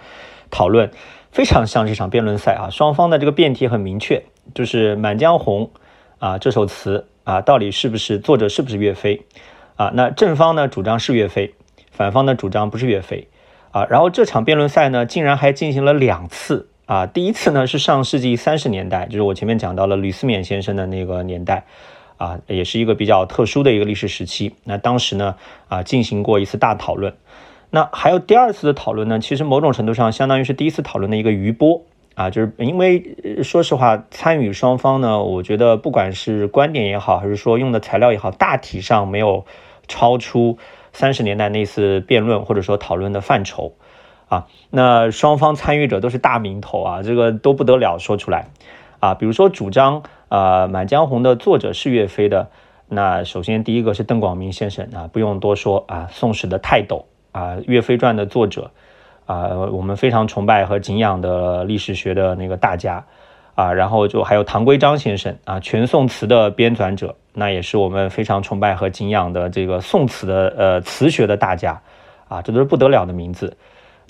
讨论非常像这场辩论赛啊，双方的这个辩题很明确，就是《满江红》啊这首词啊到底是不是作者是不是岳飞啊？那正方呢主张是岳飞，反方呢主张不是岳飞啊。然后这场辩论赛呢竟然还进行了两次啊，第一次呢是上世纪三十年代，就是我前面讲到了吕思勉先生的那个年代啊，也是一个比较特殊的一个历史时期。那当时呢，啊，进行过一次大讨论。那还有第二次的讨论呢，其实某种程度上相当于是第一次讨论的一个余波啊，就是因为说实话，参与双方呢，我觉得不管是观点也好，还是说用的材料也好，大体上没有超出三十年代那次辩论或者说讨论的范畴啊。那双方参与者都是大名头啊，这个都不得了，说出来啊，比如说主张。啊，《满江红》的作者是岳飞的。那首先第一个是邓广明先生啊，不用多说啊，《宋史》的泰斗啊，《岳飞传》的作者啊，我们非常崇拜和敬仰的历史学的那个大家啊。然后就还有唐圭章先生啊，全宋词的编纂者，那也是我们非常崇拜和敬仰的这个宋词的呃词学的大家啊，这都是不得了的名字。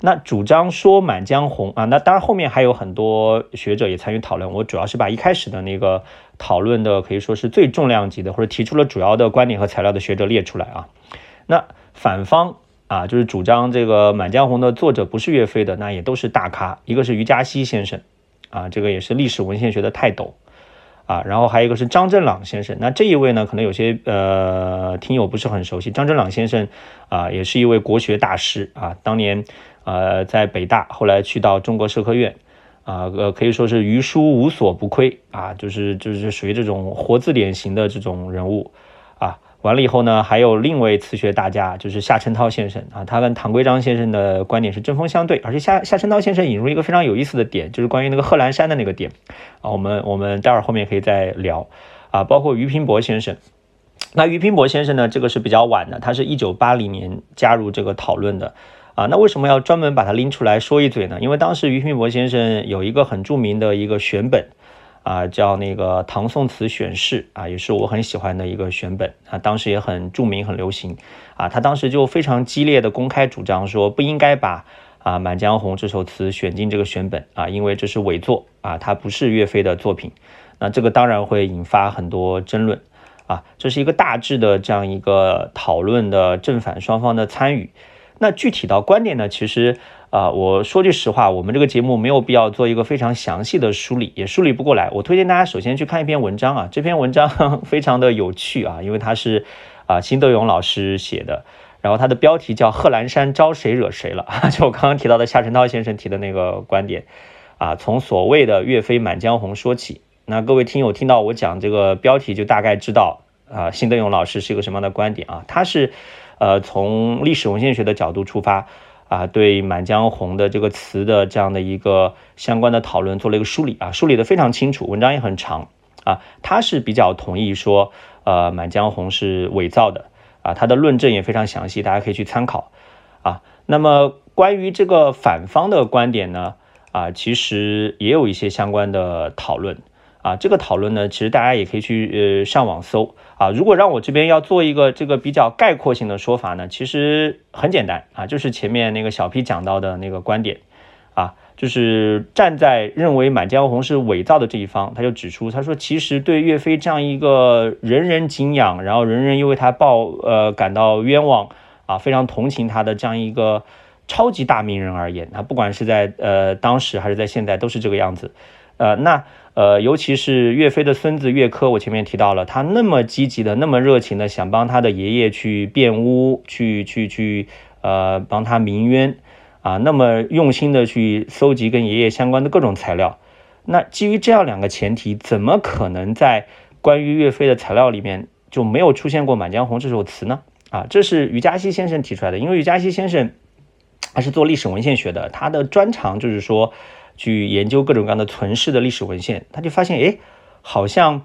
那主张说《满江红》啊，那当然后面还有很多学者也参与讨论。我主要是把一开始的那个讨论的可以说是最重量级的，或者提出了主要的观点和材料的学者列出来啊。那反方啊，就是主张这个《满江红》的作者不是岳飞的，那也都是大咖。一个是余嘉熙先生啊，这个也是历史文献学的泰斗。啊，然后还有一个是张振朗先生，那这一位呢，可能有些呃听友不是很熟悉。张振朗先生啊，也是一位国学大师啊，当年呃在北大，后来去到中国社科院，啊呃可以说是于书无所不窥啊，就是就是属于这种活字典型的这种人物。啊完了以后呢，还有另一位词学大家，就是夏承焘先生啊，他跟唐圭章先生的观点是针锋相对，而且夏夏承焘先生引入一个非常有意思的点，就是关于那个贺兰山的那个点啊，我们我们待会儿后面可以再聊啊，包括俞平伯先生，那俞平伯先生呢，这个是比较晚的，他是一九八零年加入这个讨论的啊，那为什么要专门把它拎出来说一嘴呢？因为当时俞平伯先生有一个很著名的一个选本。啊，叫那个《唐宋词选释》啊，也是我很喜欢的一个选本啊，当时也很著名、很流行啊。他当时就非常激烈的公开主张说，不应该把啊《满江红》这首词选进这个选本啊，因为这是伪作啊，它不是岳飞的作品。那这个当然会引发很多争论啊，这是一个大致的这样一个讨论的正反双方的参与。那具体到观点呢，其实。啊，我说句实话，我们这个节目没有必要做一个非常详细的梳理，也梳理不过来。我推荐大家首先去看一篇文章啊，这篇文章 非常的有趣啊，因为它是啊辛德勇老师写的，然后它的标题叫《贺兰山招谁惹谁了》，就我刚刚提到的夏承焘先生提的那个观点啊，从所谓的岳飞《满江红》说起。那各位听友听到我讲这个标题，就大概知道啊辛德勇老师是一个什么样的观点啊，他是呃从历史文献学的角度出发。啊，对《满江红》的这个词的这样的一个相关的讨论做了一个梳理啊，梳理的非常清楚，文章也很长啊。他是比较同意说，呃，《满江红》是伪造的啊，他的论证也非常详细，大家可以去参考啊。那么关于这个反方的观点呢，啊，其实也有一些相关的讨论。啊，这个讨论呢，其实大家也可以去呃上网搜啊。如果让我这边要做一个这个比较概括性的说法呢，其实很简单啊，就是前面那个小 P 讲到的那个观点啊，就是站在认为《满江红》是伪造的这一方，他就指出，他说其实对岳飞这样一个人人敬仰，然后人人又为他报呃感到冤枉啊，非常同情他的这样一个超级大名人而言，他不管是在呃当时还是在现在都是这个样子，呃那。呃，尤其是岳飞的孙子岳珂，我前面提到了，他那么积极的、那么热情的想帮他的爷爷去辩污，去去去，呃，帮他鸣冤，啊，那么用心的去搜集跟爷爷相关的各种材料。那基于这样两个前提，怎么可能在关于岳飞的材料里面就没有出现过《满江红》这首词呢？啊，这是余嘉熙先生提出来的，因为余嘉熙先生他是做历史文献学的，他的专长就是说。去研究各种各样的存世的历史文献，他就发现，哎，好像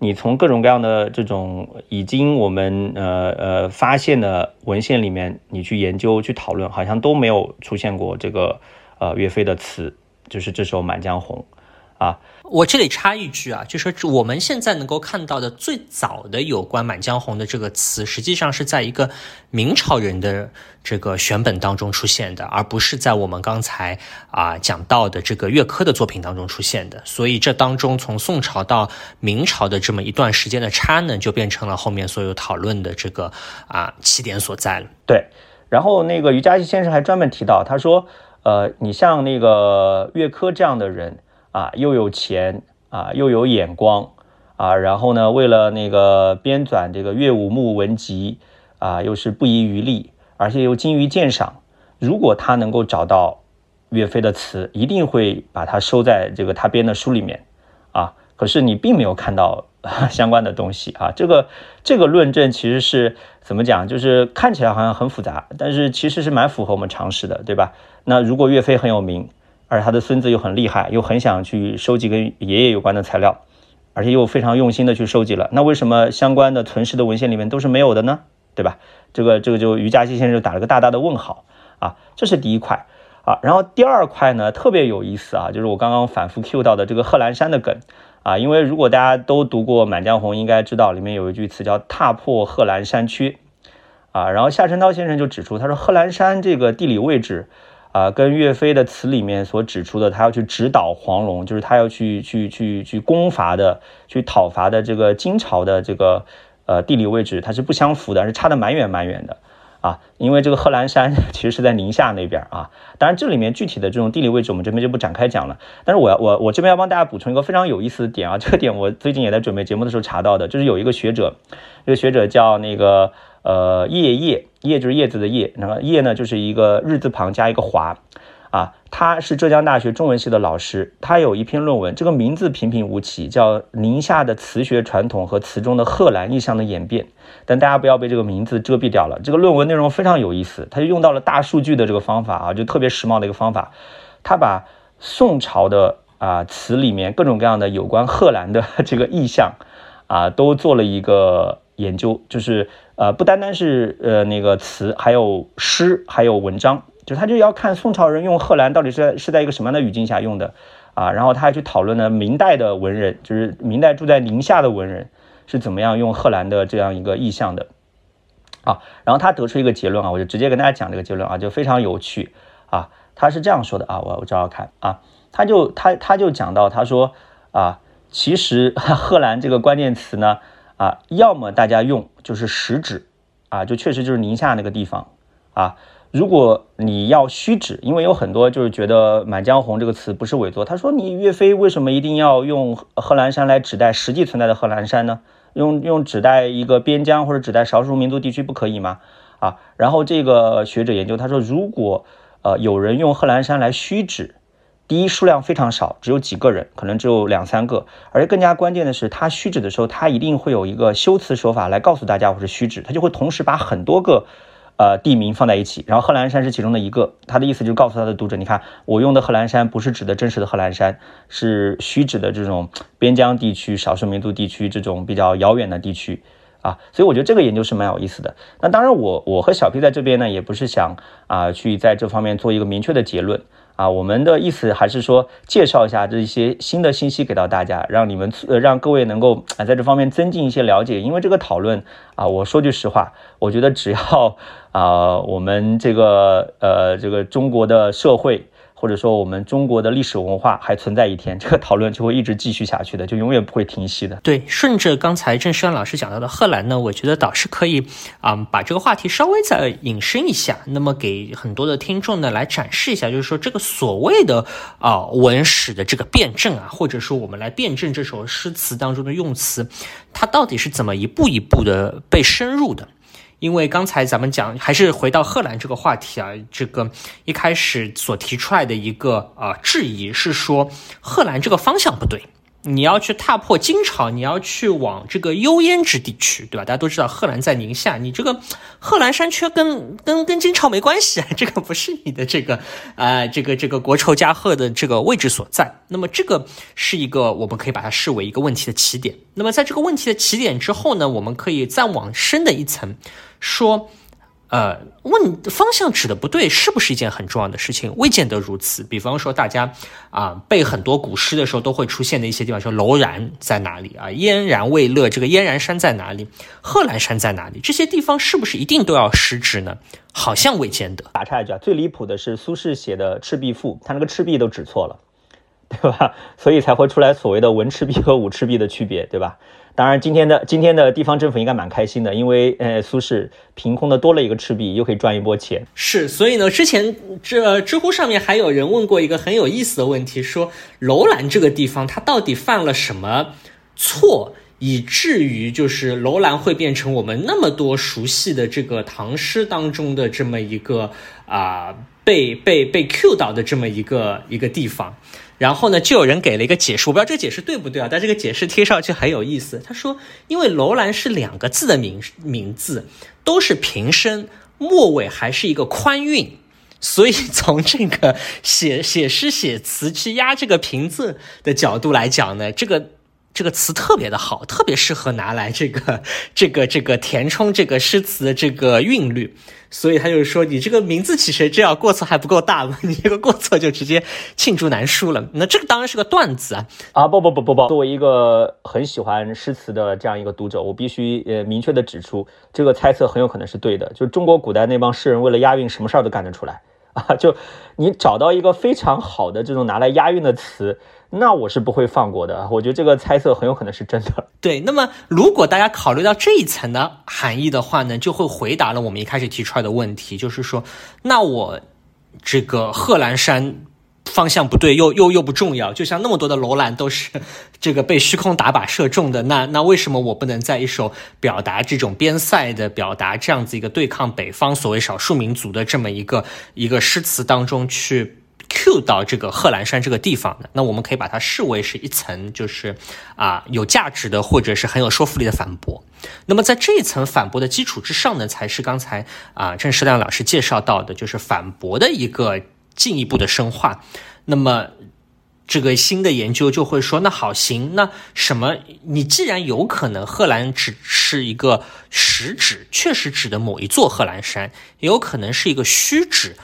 你从各种各样的这种已经我们呃呃发现的文献里面，你去研究去讨论，好像都没有出现过这个呃岳飞的词，就是这首《满江红》啊。我这里插一句啊，就说我们现在能够看到的最早的有关《满江红》的这个词，实际上是在一个明朝人的这个选本当中出现的，而不是在我们刚才啊讲到的这个岳珂的作品当中出现的。所以这当中从宋朝到明朝的这么一段时间的差呢，就变成了后面所有讨论的这个啊起点所在了。对，然后那个余嘉熙先生还专门提到，他说，呃，你像那个岳珂这样的人。啊，又有钱啊，又有眼光啊，然后呢，为了那个编纂这个乐舞木文集啊，又是不遗余力，而且又精于鉴赏。如果他能够找到岳飞的词，一定会把它收在这个他编的书里面啊。可是你并没有看到 相关的东西啊。这个这个论证其实是怎么讲？就是看起来好像很复杂，但是其实是蛮符合我们常识的，对吧？那如果岳飞很有名，而他的孙子又很厉害，又很想去收集跟爷爷有关的材料，而且又非常用心的去收集了，那为什么相关的存世的文献里面都是没有的呢？对吧？这个这个就于嘉熙先生就打了个大大的问号啊。这是第一块。啊，然后第二块呢特别有意思啊，就是我刚刚反复 Q 到的这个贺兰山的梗啊，因为如果大家都读过《满江红》，应该知道里面有一句词叫“踏破贺兰山缺”，啊，然后夏承焘先生就指出，他说贺兰山这个地理位置啊，跟岳飞的词里面所指出的他要去指导黄龙，就是他要去去去去攻伐的、去讨伐的这个金朝的这个呃地理位置，它是不相符的，是差的蛮远蛮远的。啊，因为这个贺兰山 其实是在宁夏那边啊，当然这里面具体的这种地理位置我们这边就不展开讲了。但是我要我我这边要帮大家补充一个非常有意思的点啊，这个点我最近也在准备节目的时候查到的，就是有一个学者，这个学者叫那个呃叶叶叶就是叶子的叶，那个叶呢就是一个日字旁加一个华。啊，他是浙江大学中文系的老师，他有一篇论文，这个名字平平无奇，叫《宁夏的词学传统和词中的贺兰意象的演变》。但大家不要被这个名字遮蔽掉了，这个论文内容非常有意思，他就用到了大数据的这个方法啊，就特别时髦的一个方法。他把宋朝的啊词里面各种各样的有关贺兰的 这个意象啊，都做了一个研究，就是呃不单单是呃那个词，还有诗，还有文章。就他就要看宋朝人用贺兰到底是是在一个什么样的语境下用的啊，然后他还去讨论呢明代的文人，就是明代住在宁夏的文人是怎么样用贺兰的这样一个意象的。啊，然后他得出一个结论啊，我就直接跟大家讲这个结论啊，就非常有趣。啊，他是这样说的啊，我我找找看。啊，他就他他就讲到他说啊，其实 贺兰这个关键词呢啊，要么大家用就是实指啊，就确实就是宁夏那个地方。啊。如果你要虚指，因为有很多就是觉得《满江红》这个词不是伪作，他说你岳飞为什么一定要用贺兰山来指代实际存在的贺兰山呢？用用指代一个边疆或者指代少数民族地区不可以吗？啊，然后这个学者研究，他说如果呃有人用贺兰山来虚指，第一数量非常少，只有几个人，可能只有两三个，而且更加关键的是，他虚指的时候，他一定会有一个修辞手法来告诉大家我是虚指，他就会同时把很多个。呃，地名放在一起，然后贺兰山是其中的一个。他的意思就是告诉他的读者，你看，我用的贺兰山不是指的真实的贺兰山，是虚指的这种边疆地区、少数民族地区这种比较遥远的地区啊。所以我觉得这个研究是蛮有意思的。那当然，我我和小 P 在这边呢，也不是想啊去在这方面做一个明确的结论。啊，我们的意思还是说介绍一下这一些新的信息给到大家，让你们呃让各位能够啊在这方面增进一些了解。因为这个讨论啊，我说句实话，我觉得只要啊我们这个呃这个中国的社会。或者说，我们中国的历史文化还存在一天，这个讨论就会一直继续下去的，就永远不会停息的。对，顺着刚才郑世安老师讲到的贺兰呢，我觉得导师可以啊，把这个话题稍微再引申一下，那么给很多的听众呢来展示一下，就是说这个所谓的啊文史的这个辩证啊，或者说我们来辩证这首诗词当中的用词，它到底是怎么一步一步的被深入的。因为刚才咱们讲，还是回到贺兰这个话题啊，这个一开始所提出来的一个呃质疑是说，贺兰这个方向不对。你要去踏破金朝，你要去往这个幽燕之地区，对吧？大家都知道贺兰在宁夏，你这个贺兰山缺跟跟跟金朝没关系，这个不是你的这个啊这个这个国仇家恨的这个位置所在。那么这个是一个我们可以把它视为一个问题的起点。那么在这个问题的起点之后呢，我们可以再往深的一层说。呃，问方向指的不对，是不是一件很重要的事情？未见得如此。比方说，大家啊背很多古诗的时候，都会出现的一些地方，说楼然在哪里啊？燕然未勒，这个燕然山在哪里？贺兰山在哪里？这些地方是不是一定都要失指呢？好像未见得。打岔一句啊，最离谱的是苏轼写的《赤壁赋》，他那个赤壁都指错了，对吧？所以才会出来所谓的文赤壁和武赤壁的区别，对吧？当然，今天的今天的地方政府应该蛮开心的，因为呃，苏轼凭空的多了一个赤壁，又可以赚一波钱。是，所以呢，之前这知乎上面还有人问过一个很有意思的问题，说楼兰这个地方它到底犯了什么错，以至于就是楼兰会变成我们那么多熟悉的这个唐诗当中的这么一个啊被被被 Q 到的这么一个一个地方。然后呢，就有人给了一个解释，我不知道这个解释对不对啊？但这个解释贴上去很有意思。他说，因为楼兰是两个字的名名字，都是平声，末尾还是一个宽韵，所以从这个写写诗写词去压这个平仄的角度来讲呢，这个。这个词特别的好，特别适合拿来这个这个这个填充这个诗词的这个韵律，所以他就说你这个名字起谁这样过错还不够大吗？你这个过错就直接罄竹难书了。那这个当然是个段子啊！啊不不不不不，作为一个很喜欢诗词的这样一个读者，我必须呃明确的指出，这个猜测很有可能是对的。就中国古代那帮诗人为了押韵，什么事儿都干得出来 啊！就你找到一个非常好的这种拿来押韵的词。那我是不会放过的，我觉得这个猜测很有可能是真的。对，那么如果大家考虑到这一层的含义的话呢，就会回答了我们一开始提出来的问题，就是说，那我这个贺兰山方向不对，又又又不重要，就像那么多的楼兰都是 这个被虚空打靶射中的，那那为什么我不能在一首表达这种边塞的、表达这样子一个对抗北方所谓少数民族的这么一个一个诗词当中去？Q 到这个贺兰山这个地方的，那我们可以把它视为是一层，就是啊有价值的或者是很有说服力的反驳。那么在这一层反驳的基础之上呢，才是刚才啊郑世亮老师介绍到的，就是反驳的一个进一步的深化。那么这个新的研究就会说，那好行，那什么？你既然有可能贺兰只是一个实指，确实指的某一座贺兰山，也有可能是一个虚指。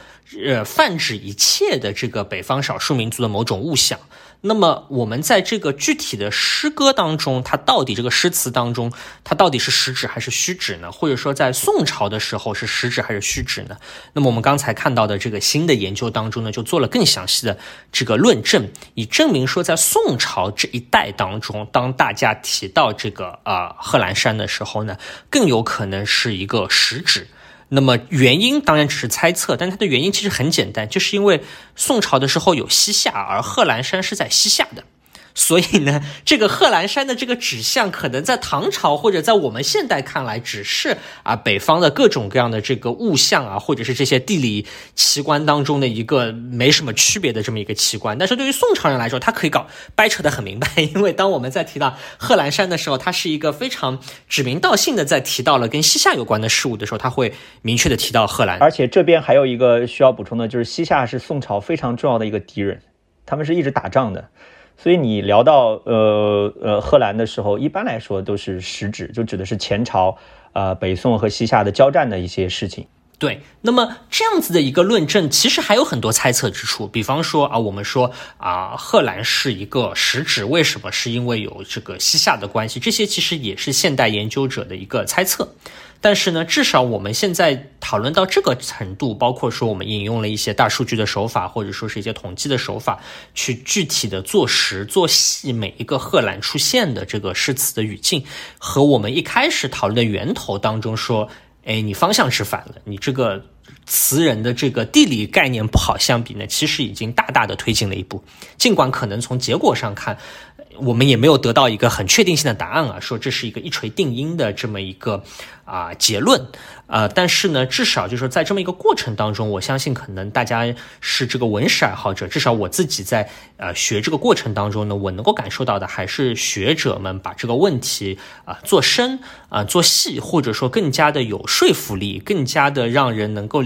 呃，泛指一切的这个北方少数民族的某种物象。那么，我们在这个具体的诗歌当中，它到底这个诗词当中，它到底是实指还是虚指呢？或者说，在宋朝的时候是实指还是虚指呢？那么，我们刚才看到的这个新的研究当中呢，就做了更详细的这个论证，以证明说，在宋朝这一代当中，当大家提到这个啊贺兰山的时候呢，更有可能是一个实指。那么原因当然只是猜测，但它的原因其实很简单，就是因为宋朝的时候有西夏，而贺兰山是在西夏的。所以呢，这个贺兰山的这个指向，可能在唐朝或者在我们现代看来，只是啊北方的各种各样的这个物象啊，或者是这些地理奇观当中的一个没什么区别的这么一个奇观。但是对于宋朝人来说，他可以搞掰扯的很明白，因为当我们在提到贺兰山的时候，它是一个非常指名道姓的在提到了跟西夏有关的事物的时候，他会明确的提到贺兰。而且这边还有一个需要补充的，就是西夏是宋朝非常重要的一个敌人，他们是一直打仗的。所以你聊到呃呃贺兰的时候，一般来说都是实指，就指的是前朝呃北宋和西夏的交战的一些事情。对，那么这样子的一个论证，其实还有很多猜测之处。比方说啊，我们说啊，贺兰是一个实指，为什么？是因为有这个西夏的关系，这些其实也是现代研究者的一个猜测。但是呢，至少我们现在讨论到这个程度，包括说我们引用了一些大数据的手法，或者说是一些统计的手法，去具体的做实做细每一个贺兰出现的这个诗词的语境，和我们一开始讨论的源头当中说。哎，你方向是反了，你这个词人的这个地理概念不好相比呢，其实已经大大的推进了一步。尽管可能从结果上看。我们也没有得到一个很确定性的答案啊，说这是一个一锤定音的这么一个啊结论，呃，但是呢，至少就是说在这么一个过程当中，我相信可能大家是这个文史爱好者，至少我自己在呃学这个过程当中呢，我能够感受到的还是学者们把这个问题啊做深啊做细，或者说更加的有说服力，更加的让人能够。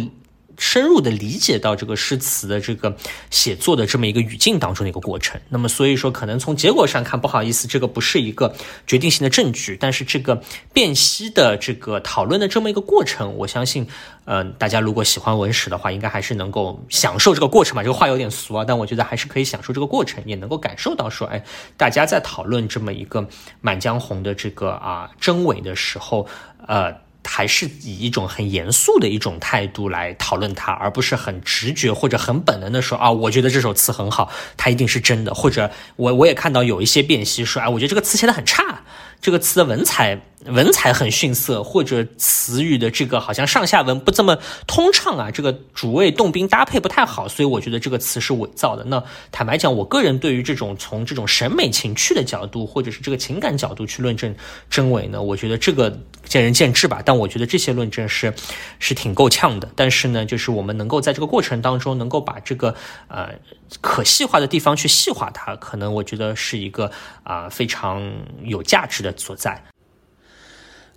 深入的理解到这个诗词的这个写作的这么一个语境当中的一个过程，那么所以说可能从结果上看，不好意思，这个不是一个决定性的证据，但是这个辨析的这个讨论的这么一个过程，我相信，嗯，大家如果喜欢文史的话，应该还是能够享受这个过程吧。这个话有点俗啊，但我觉得还是可以享受这个过程，也能够感受到说，哎，大家在讨论这么一个《满江红》的这个啊真伪的时候，呃。还是以一种很严肃的一种态度来讨论它，而不是很直觉或者很本能的说啊，我觉得这首词很好，它一定是真的。或者我我也看到有一些辨析说，啊，我觉得这个词写的很差，这个词的文采文采很逊色，或者词语的这个好像上下文不这么通畅啊，这个主谓动宾搭配不太好，所以我觉得这个词是伪造的。那坦白讲，我个人对于这种从这种审美情趣的角度，或者是这个情感角度去论证真伪呢，我觉得这个见仁见智吧。但我觉得这些论证是是挺够呛的。但是呢，就是我们能够在这个过程当中，能够把这个呃可细化的地方去细化它，可能我觉得是一个啊非常有价值的所在。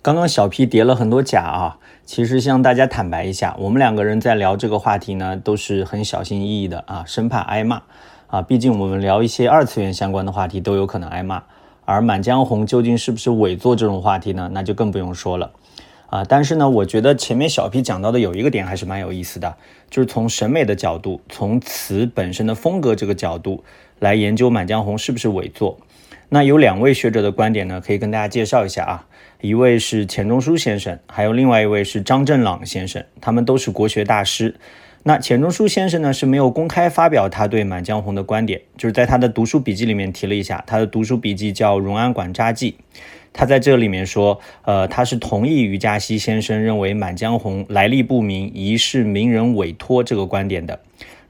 刚刚小 P 叠了很多假啊，其实向大家坦白一下，我们两个人在聊这个话题呢，都是很小心翼翼的啊，生怕挨骂啊。毕竟我们聊一些二次元相关的话题都有可能挨骂，而《满江红》究竟是不是伪作这种话题呢，那就更不用说了啊。但是呢，我觉得前面小 P 讲到的有一个点还是蛮有意思的，就是从审美的角度，从词本身的风格这个角度来研究《满江红》是不是伪作。那有两位学者的观点呢，可以跟大家介绍一下啊。一位是钱钟书先生，还有另外一位是张振朗先生，他们都是国学大师。那钱钟书先生呢是没有公开发表他对《满江红》的观点，就是在他的读书笔记里面提了一下，他的读书笔记叫《荣安馆札记》，他在这里面说，呃，他是同意于嘉熙先生认为《满江红》来历不明，疑是名人委托这个观点的。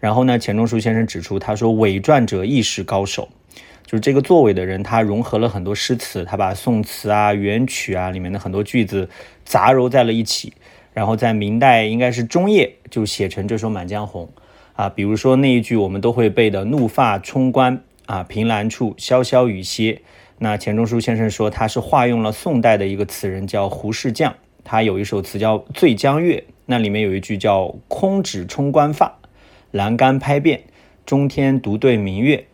然后呢，钱钟书先生指出，他说伪传者亦是高手。就是这个作伪的人，他融合了很多诗词，他把宋词啊、元曲啊里面的很多句子杂糅在了一起，然后在明代应该是中叶就写成这首《满江红》啊。比如说那一句我们都会背的“怒发冲冠啊，凭栏处，潇潇雨歇”。那钱钟书先生说他是化用了宋代的一个词人叫胡适匠，他有一首词叫《醉江月》，那里面有一句叫“空指冲冠发，栏杆拍遍，中天独对明月”。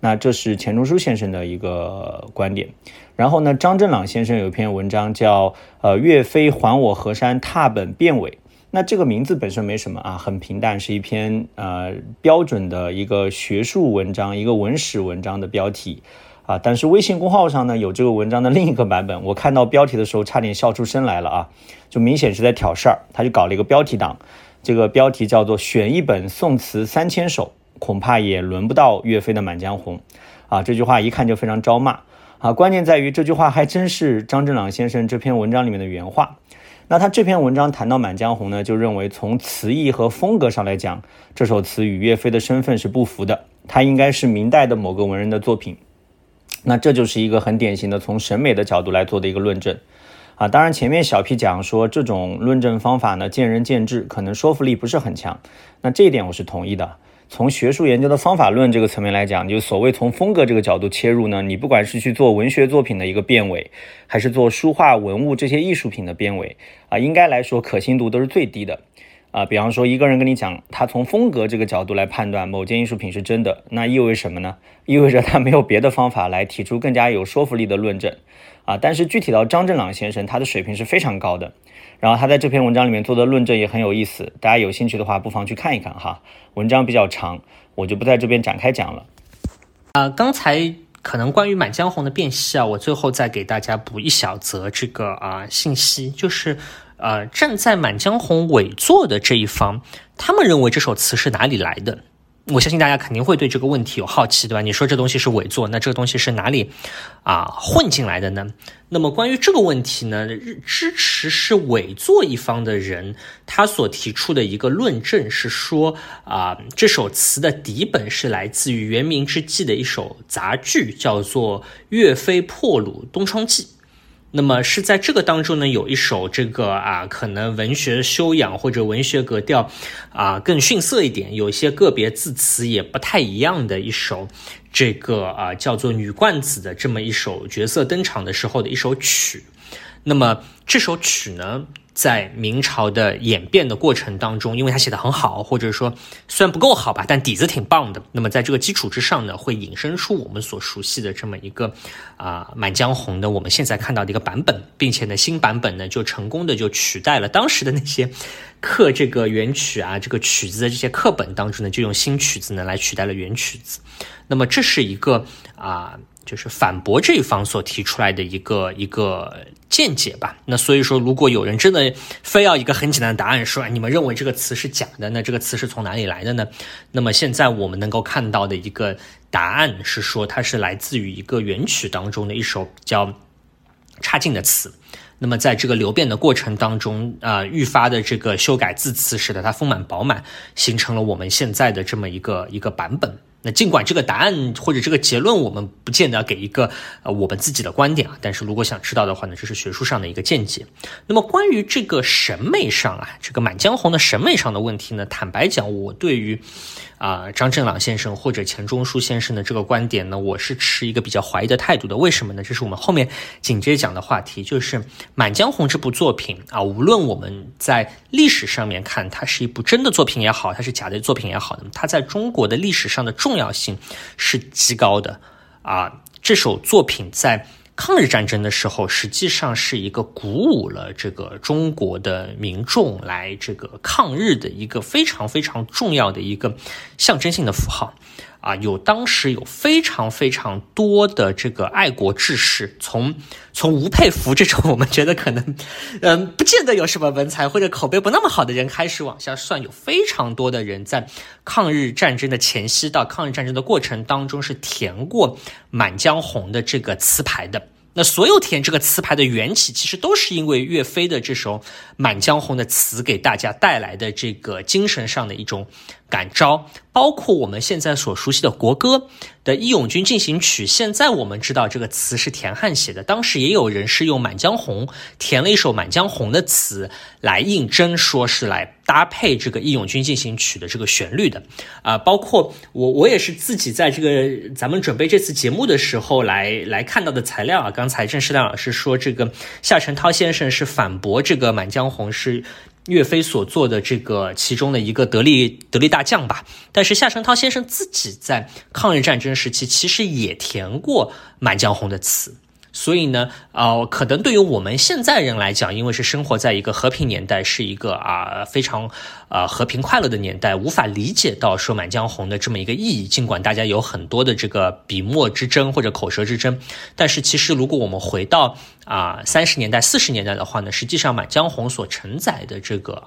那这是钱钟书先生的一个观点，然后呢，张振朗先生有一篇文章叫《呃岳飞还我河山踏本变伪》，那这个名字本身没什么啊，很平淡，是一篇呃标准的一个学术文章，一个文史文章的标题啊。但是微信公号上呢有这个文章的另一个版本，我看到标题的时候差点笑出声来了啊，就明显是在挑事儿，他就搞了一个标题党，这个标题叫做“选一本宋词三千首”。恐怕也轮不到岳飞的《满江红》啊！这句话一看就非常招骂啊！关键在于这句话还真是张振朗先生这篇文章里面的原话。那他这篇文章谈到《满江红》呢，就认为从词意和风格上来讲，这首词与岳飞的身份是不符的，它应该是明代的某个文人的作品。那这就是一个很典型的从审美的角度来做的一个论证啊！当然，前面小 P 讲说这种论证方法呢，见仁见智，可能说服力不是很强。那这一点我是同意的。从学术研究的方法论这个层面来讲，就所谓从风格这个角度切入呢，你不管是去做文学作品的一个变伪，还是做书画文物这些艺术品的变伪啊，应该来说可信度都是最低的啊。比方说一个人跟你讲，他从风格这个角度来判断某件艺术品是真的，那意味什么呢？意味着他没有别的方法来提出更加有说服力的论证啊。但是具体到张振朗先生，他的水平是非常高的。然后他在这篇文章里面做的论证也很有意思，大家有兴趣的话不妨去看一看哈。文章比较长，我就不在这边展开讲了。啊，刚才可能关于《满江红》的辨析啊，我最后再给大家补一小则这个啊信息，就是呃站在《满江红》伪作的这一方，他们认为这首词是哪里来的？我相信大家肯定会对这个问题有好奇，对吧？你说这东西是伪作，那这个东西是哪里啊混进来的呢？那么关于这个问题呢，支持是伪作一方的人，他所提出的一个论证是说啊，这首词的底本是来自于元明之际的一首杂剧，叫做《岳飞破虏东窗记》。那么是在这个当中呢，有一首这个啊，可能文学修养或者文学格调啊更逊色一点，有一些个别字词也不太一样的一首这个啊叫做《女冠子》的这么一首角色登场的时候的一首曲。那么这首曲呢？在明朝的演变的过程当中，因为它写的很好，或者说虽然不够好吧，但底子挺棒的。那么在这个基础之上呢，会引申出我们所熟悉的这么一个啊《满江红》的我们现在看到的一个版本，并且呢新版本呢就成功的就取代了当时的那些刻这个原曲啊这个曲子的这些课本当中呢，就用新曲子呢来取代了原曲子。那么这是一个啊。就是反驳这一方所提出来的一个一个见解吧。那所以说，如果有人真的非要一个很简单的答案，说你们认为这个词是假的，那这个词是从哪里来的呢？那么现在我们能够看到的一个答案是说，它是来自于一个原曲当中的一首叫差劲的词。那么在这个流变的过程当中，啊，愈发的这个修改字词，使得它丰满饱满，形成了我们现在的这么一个一个版本。那尽管这个答案或者这个结论，我们不见得给一个呃我们自己的观点啊，但是如果想知道的话呢，这是学术上的一个见解。那么关于这个审美上啊，这个《满江红》的审美上的问题呢，坦白讲，我对于。啊，张振朗先生或者钱钟书先生的这个观点呢，我是持一个比较怀疑的态度的。为什么呢？这是我们后面紧接着讲的话题，就是《满江红》这部作品啊，无论我们在历史上面看，它是一部真的作品也好，它是假的作品也好，那么它在中国的历史上的重要性是极高的啊。这首作品在。抗日战争的时候，实际上是一个鼓舞了这个中国的民众来这个抗日的一个非常非常重要的一个象征性的符号。啊，有当时有非常非常多的这个爱国志士，从从吴佩孚这种我们觉得可能，嗯，不见得有什么文采或者口碑不那么好的人开始往下算，有非常多的人在抗日战争的前夕到抗日战争的过程当中是填过《满江红》的这个词牌的。那所有填这个词牌的缘起，其实都是因为岳飞的这首《满江红》的词给大家带来的这个精神上的一种。感召，包括我们现在所熟悉的国歌的《义勇军进行曲》，现在我们知道这个词是田汉写的，当时也有人是用《满江红》填了一首《满江红》的词来应征，说是来搭配这个《义勇军进行曲》的这个旋律的。啊，包括我，我也是自己在这个咱们准备这次节目的时候来来看到的材料啊。刚才郑世亮老师说，这个夏承焘先生是反驳这个《满江红》是。岳飞所做的这个其中的一个得力得力大将吧，但是夏承焘先生自己在抗日战争时期其实也填过《满江红》的词。所以呢，呃，可能对于我们现在人来讲，因为是生活在一个和平年代，是一个啊非常呃和平快乐的年代，无法理解到说《满江红》的这么一个意义。尽管大家有很多的这个笔墨之争或者口舌之争，但是其实如果我们回到啊三十年代、四十年代的话呢，实际上《满江红》所承载的这个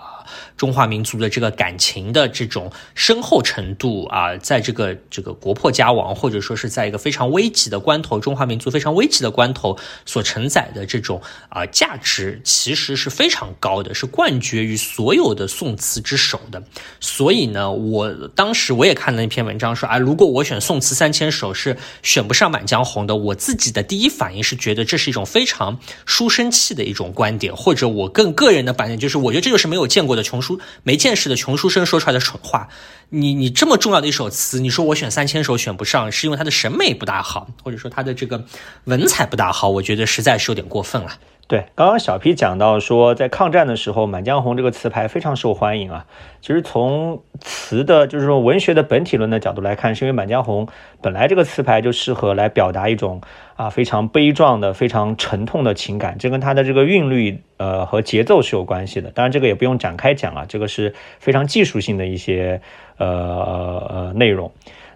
中华民族的这个感情的这种深厚程度啊，在这个这个国破家亡，或者说是在一个非常危急的关头，中华民族非常危急的关头。所承载的这种啊价值其实是非常高的，是冠绝于所有的宋词之首的。所以呢，我当时我也看了一篇文章说啊，如果我选宋词三千首是选不上《满江红》的，我自己的第一反应是觉得这是一种非常书生气的一种观点，或者我更个人的观点就是，我觉得这就是没有见过的穷书没见识的穷书生说出来的蠢话。你你这么重要的一首词，你说我选三千首选不上，是因为他的审美不大好，或者说他的这个文采不大好，我觉得实在是有点过分了。对，刚刚小 P 讲到说，在抗战的时候，《满江红》这个词牌非常受欢迎啊。其实从词的，就是说文学的本体论的角度来看，是因为《满江红》本来这个词牌就适合来表达一种啊非常悲壮的、非常沉痛的情感，这跟它的这个韵律呃和节奏是有关系的。当然，这个也不用展开讲啊，这个是非常技术性的一些呃呃内容。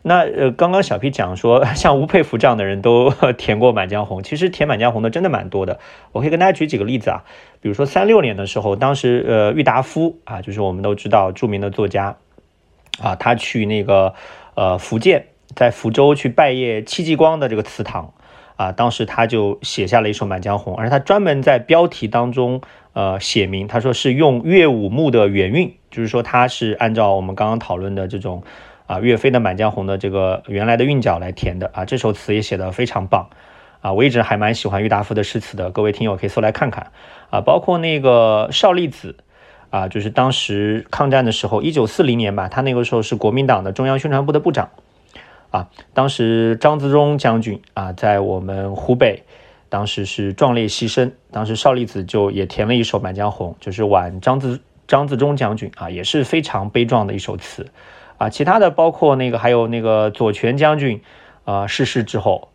那呃，刚刚小 P 讲说，像吴佩孚这样的人都 填过《满江红》，其实填《满江红》的真的蛮多的。我可以跟大家举几个例子啊，比如说三六年的时候，当时呃，郁达夫啊，就是我们都知道著名的作家啊，他去那个呃福建，在福州去拜谒戚继光的这个祠堂啊，当时他就写下了一首《满江红》，而他专门在标题当中呃写明，他说是用岳武穆的原韵，就是说他是按照我们刚刚讨论的这种。啊，岳飞的《满江红》的这个原来的韵脚来填的啊，这首词也写得非常棒啊，我一直还蛮喜欢郁达夫的诗词的，各位听友可以搜来看看啊，包括那个邵力子啊，就是当时抗战的时候，一九四零年吧，他那个时候是国民党的中央宣传部的部长啊，当时张自忠将军啊，在我们湖北当时是壮烈牺牲，当时邵力子就也填了一首《满江红》，就是挽张自张自忠将军啊，也是非常悲壮的一首词。啊，其他的包括那个，还有那个左权将军，啊逝世之后，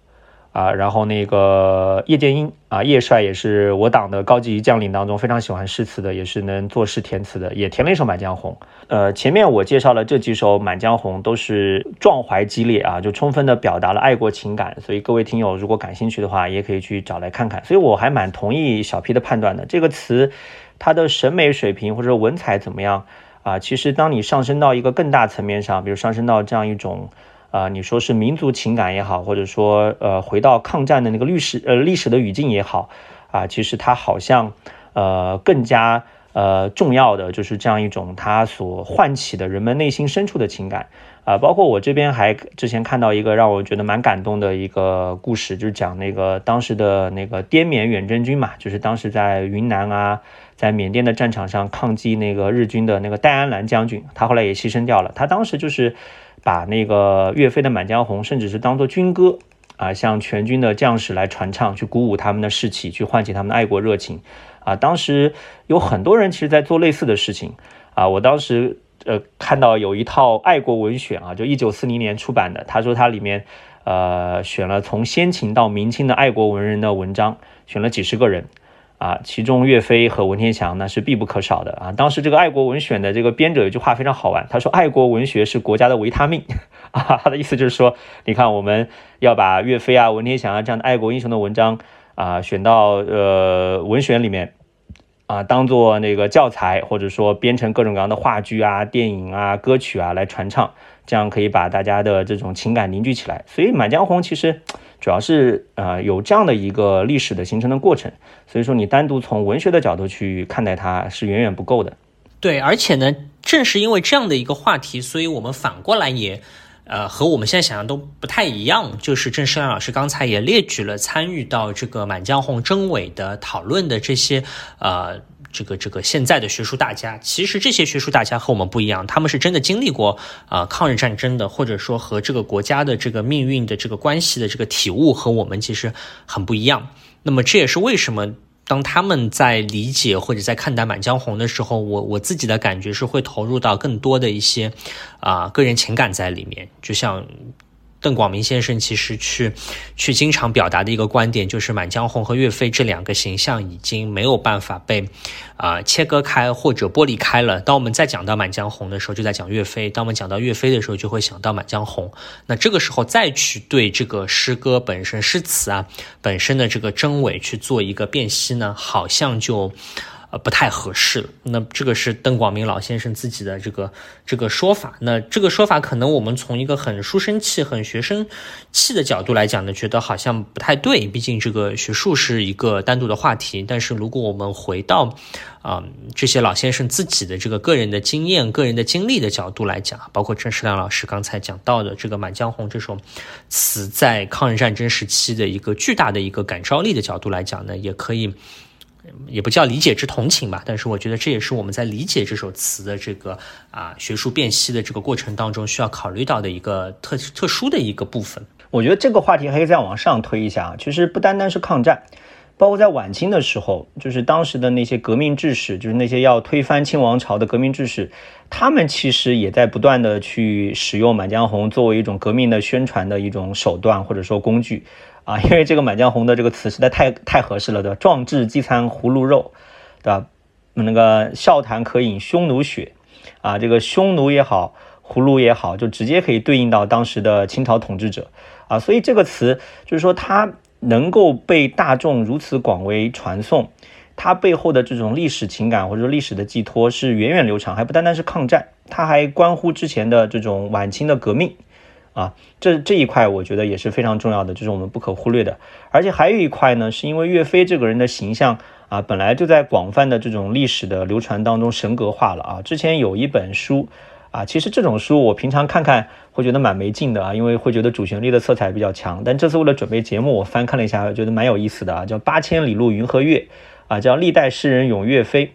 啊，然后那个叶剑英啊，叶帅也是我党的高级将领当中非常喜欢诗词的，也是能作诗填词的，也填了一首《满江红》。呃，前面我介绍了这几首《满江红》，都是壮怀激烈啊，就充分的表达了爱国情感，所以各位听友如果感兴趣的话，也可以去找来看看。所以我还蛮同意小 P 的判断的，这个词它的审美水平或者文采怎么样？啊，其实当你上升到一个更大层面上，比如上升到这样一种，啊，你说是民族情感也好，或者说呃回到抗战的那个历史呃历史的语境也好，啊，其实它好像呃更加呃重要的就是这样一种它所唤起的人们内心深处的情感啊。包括我这边还之前看到一个让我觉得蛮感动的一个故事，就是讲那个当时的那个滇缅远征军嘛，就是当时在云南啊。在缅甸的战场上抗击那个日军的那个戴安澜将军，他后来也牺牲掉了。他当时就是把那个岳飞的《满江红》，甚至是当做军歌啊，向全军的将士来传唱，去鼓舞他们的士气，去唤起他们的爱国热情啊。当时有很多人其实在做类似的事情啊。我当时呃看到有一套爱国文选啊，就一九四零年出版的，他说他里面呃选了从先秦到明清的爱国文人的文章，选了几十个人。啊，其中岳飞和文天祥呢是必不可少的啊。当时这个爱国文选的这个编者有句话非常好玩，他说：“爱国文学是国家的维他命。”啊，他的意思就是说，你看我们要把岳飞啊、文天祥啊这样的爱国英雄的文章啊选到呃文选里面啊，当做那个教材，或者说编成各种各样的话剧啊、电影啊、歌曲啊来传唱，这样可以把大家的这种情感凝聚起来。所以《满江红》其实。主要是呃有这样的一个历史的形成的过程，所以说你单独从文学的角度去看待它是远远不够的。对，而且呢，正是因为这样的一个话题，所以我们反过来也，呃，和我们现在想象都不太一样。就是郑世亮老师刚才也列举了参与到这个《满江红》征伪的讨论的这些呃。这个这个现在的学术大家，其实这些学术大家和我们不一样，他们是真的经历过啊抗日战争的，或者说和这个国家的这个命运的这个关系的这个体悟和我们其实很不一样。那么这也是为什么当他们在理解或者在看待《满江红》的时候，我我自己的感觉是会投入到更多的一些啊个人情感在里面，就像。邓广明先生其实去去经常表达的一个观点，就是《满江红》和岳飞这两个形象已经没有办法被啊切割开或者剥离开了。当我们再讲到《满江红》的时候，就在讲岳飞；当我们讲到岳飞的时候，就会想到《满江红》。那这个时候再去对这个诗歌本身、诗词啊本身的这个真伪去做一个辨析呢，好像就。呃，不太合适。那这个是邓广明老先生自己的这个这个说法。那这个说法可能我们从一个很书生气、很学生气的角度来讲呢，觉得好像不太对。毕竟这个学术是一个单独的话题。但是如果我们回到啊这些老先生自己的这个个人的经验、个人的经历的角度来讲，包括郑世亮老师刚才讲到的这个《满江红》这首词在抗日战争时期的一个巨大的一个感召力的角度来讲呢，也可以。也不叫理解之同情吧，但是我觉得这也是我们在理解这首词的这个啊学术辨析的这个过程当中需要考虑到的一个特特殊的一个部分。我觉得这个话题还可以再往上推一下啊，其实不单单是抗战，包括在晚清的时候，就是当时的那些革命志士，就是那些要推翻清王朝的革命志士，他们其实也在不断的去使用《满江红》作为一种革命的宣传的一种手段或者说工具。啊，因为这个《满江红》的这个词实在太太合适了，对吧？壮志饥餐胡虏肉，对吧？那个笑谈渴饮匈奴血，啊，这个匈奴也好，胡虏也好，就直接可以对应到当时的清朝统治者啊。所以这个词就是说，它能够被大众如此广为传颂，它背后的这种历史情感或者说历史的寄托是源远流长，还不单单是抗战，它还关乎之前的这种晚清的革命。啊，这这一块我觉得也是非常重要的，就是我们不可忽略的。而且还有一块呢，是因为岳飞这个人的形象啊，本来就在广泛的这种历史的流传当中神格化了啊。之前有一本书啊，其实这种书我平常看看会觉得蛮没劲的啊，因为会觉得主旋律的色彩比较强。但这次为了准备节目，我翻看了一下，觉得蛮有意思的啊，叫《八千里路云和月》啊，叫历代诗人咏岳飞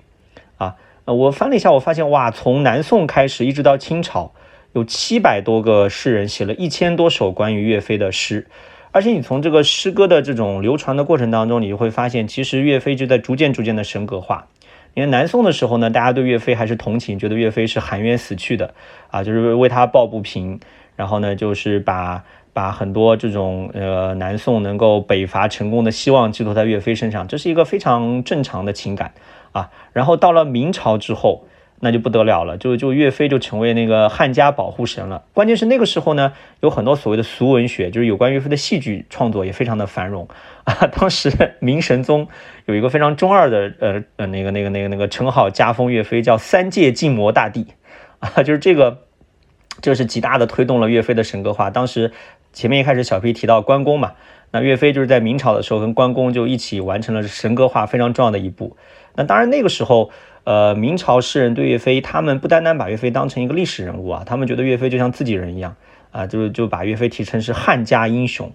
啊。我翻了一下，我发现哇，从南宋开始一直到清朝。有七百多个诗人写了一千多首关于岳飞的诗，而且你从这个诗歌的这种流传的过程当中，你就会发现，其实岳飞就在逐渐逐渐的神格化。你看南宋的时候呢，大家对岳飞还是同情，觉得岳飞是含冤死去的啊，就是为他抱不平，然后呢，就是把把很多这种呃南宋能够北伐成功的希望寄托在岳飞身上，这是一个非常正常的情感啊。然后到了明朝之后。那就不得了了，就就岳飞就成为那个汉家保护神了。关键是那个时候呢，有很多所谓的俗文学，就是有关岳飞的戏剧创作也非常的繁荣啊。当时明神宗有一个非常中二的呃呃那个那个那个那个称号，加封岳飞叫三界禁魔大帝啊，就是这个，这是极大的推动了岳飞的神格化。当时前面一开始小 P 提到关公嘛。那岳飞就是在明朝的时候跟关公就一起完成了神格化非常重要的一步。那当然那个时候，呃，明朝诗人对岳飞，他们不单单把岳飞当成一个历史人物啊，他们觉得岳飞就像自己人一样啊，就是就把岳飞提成是汉家英雄。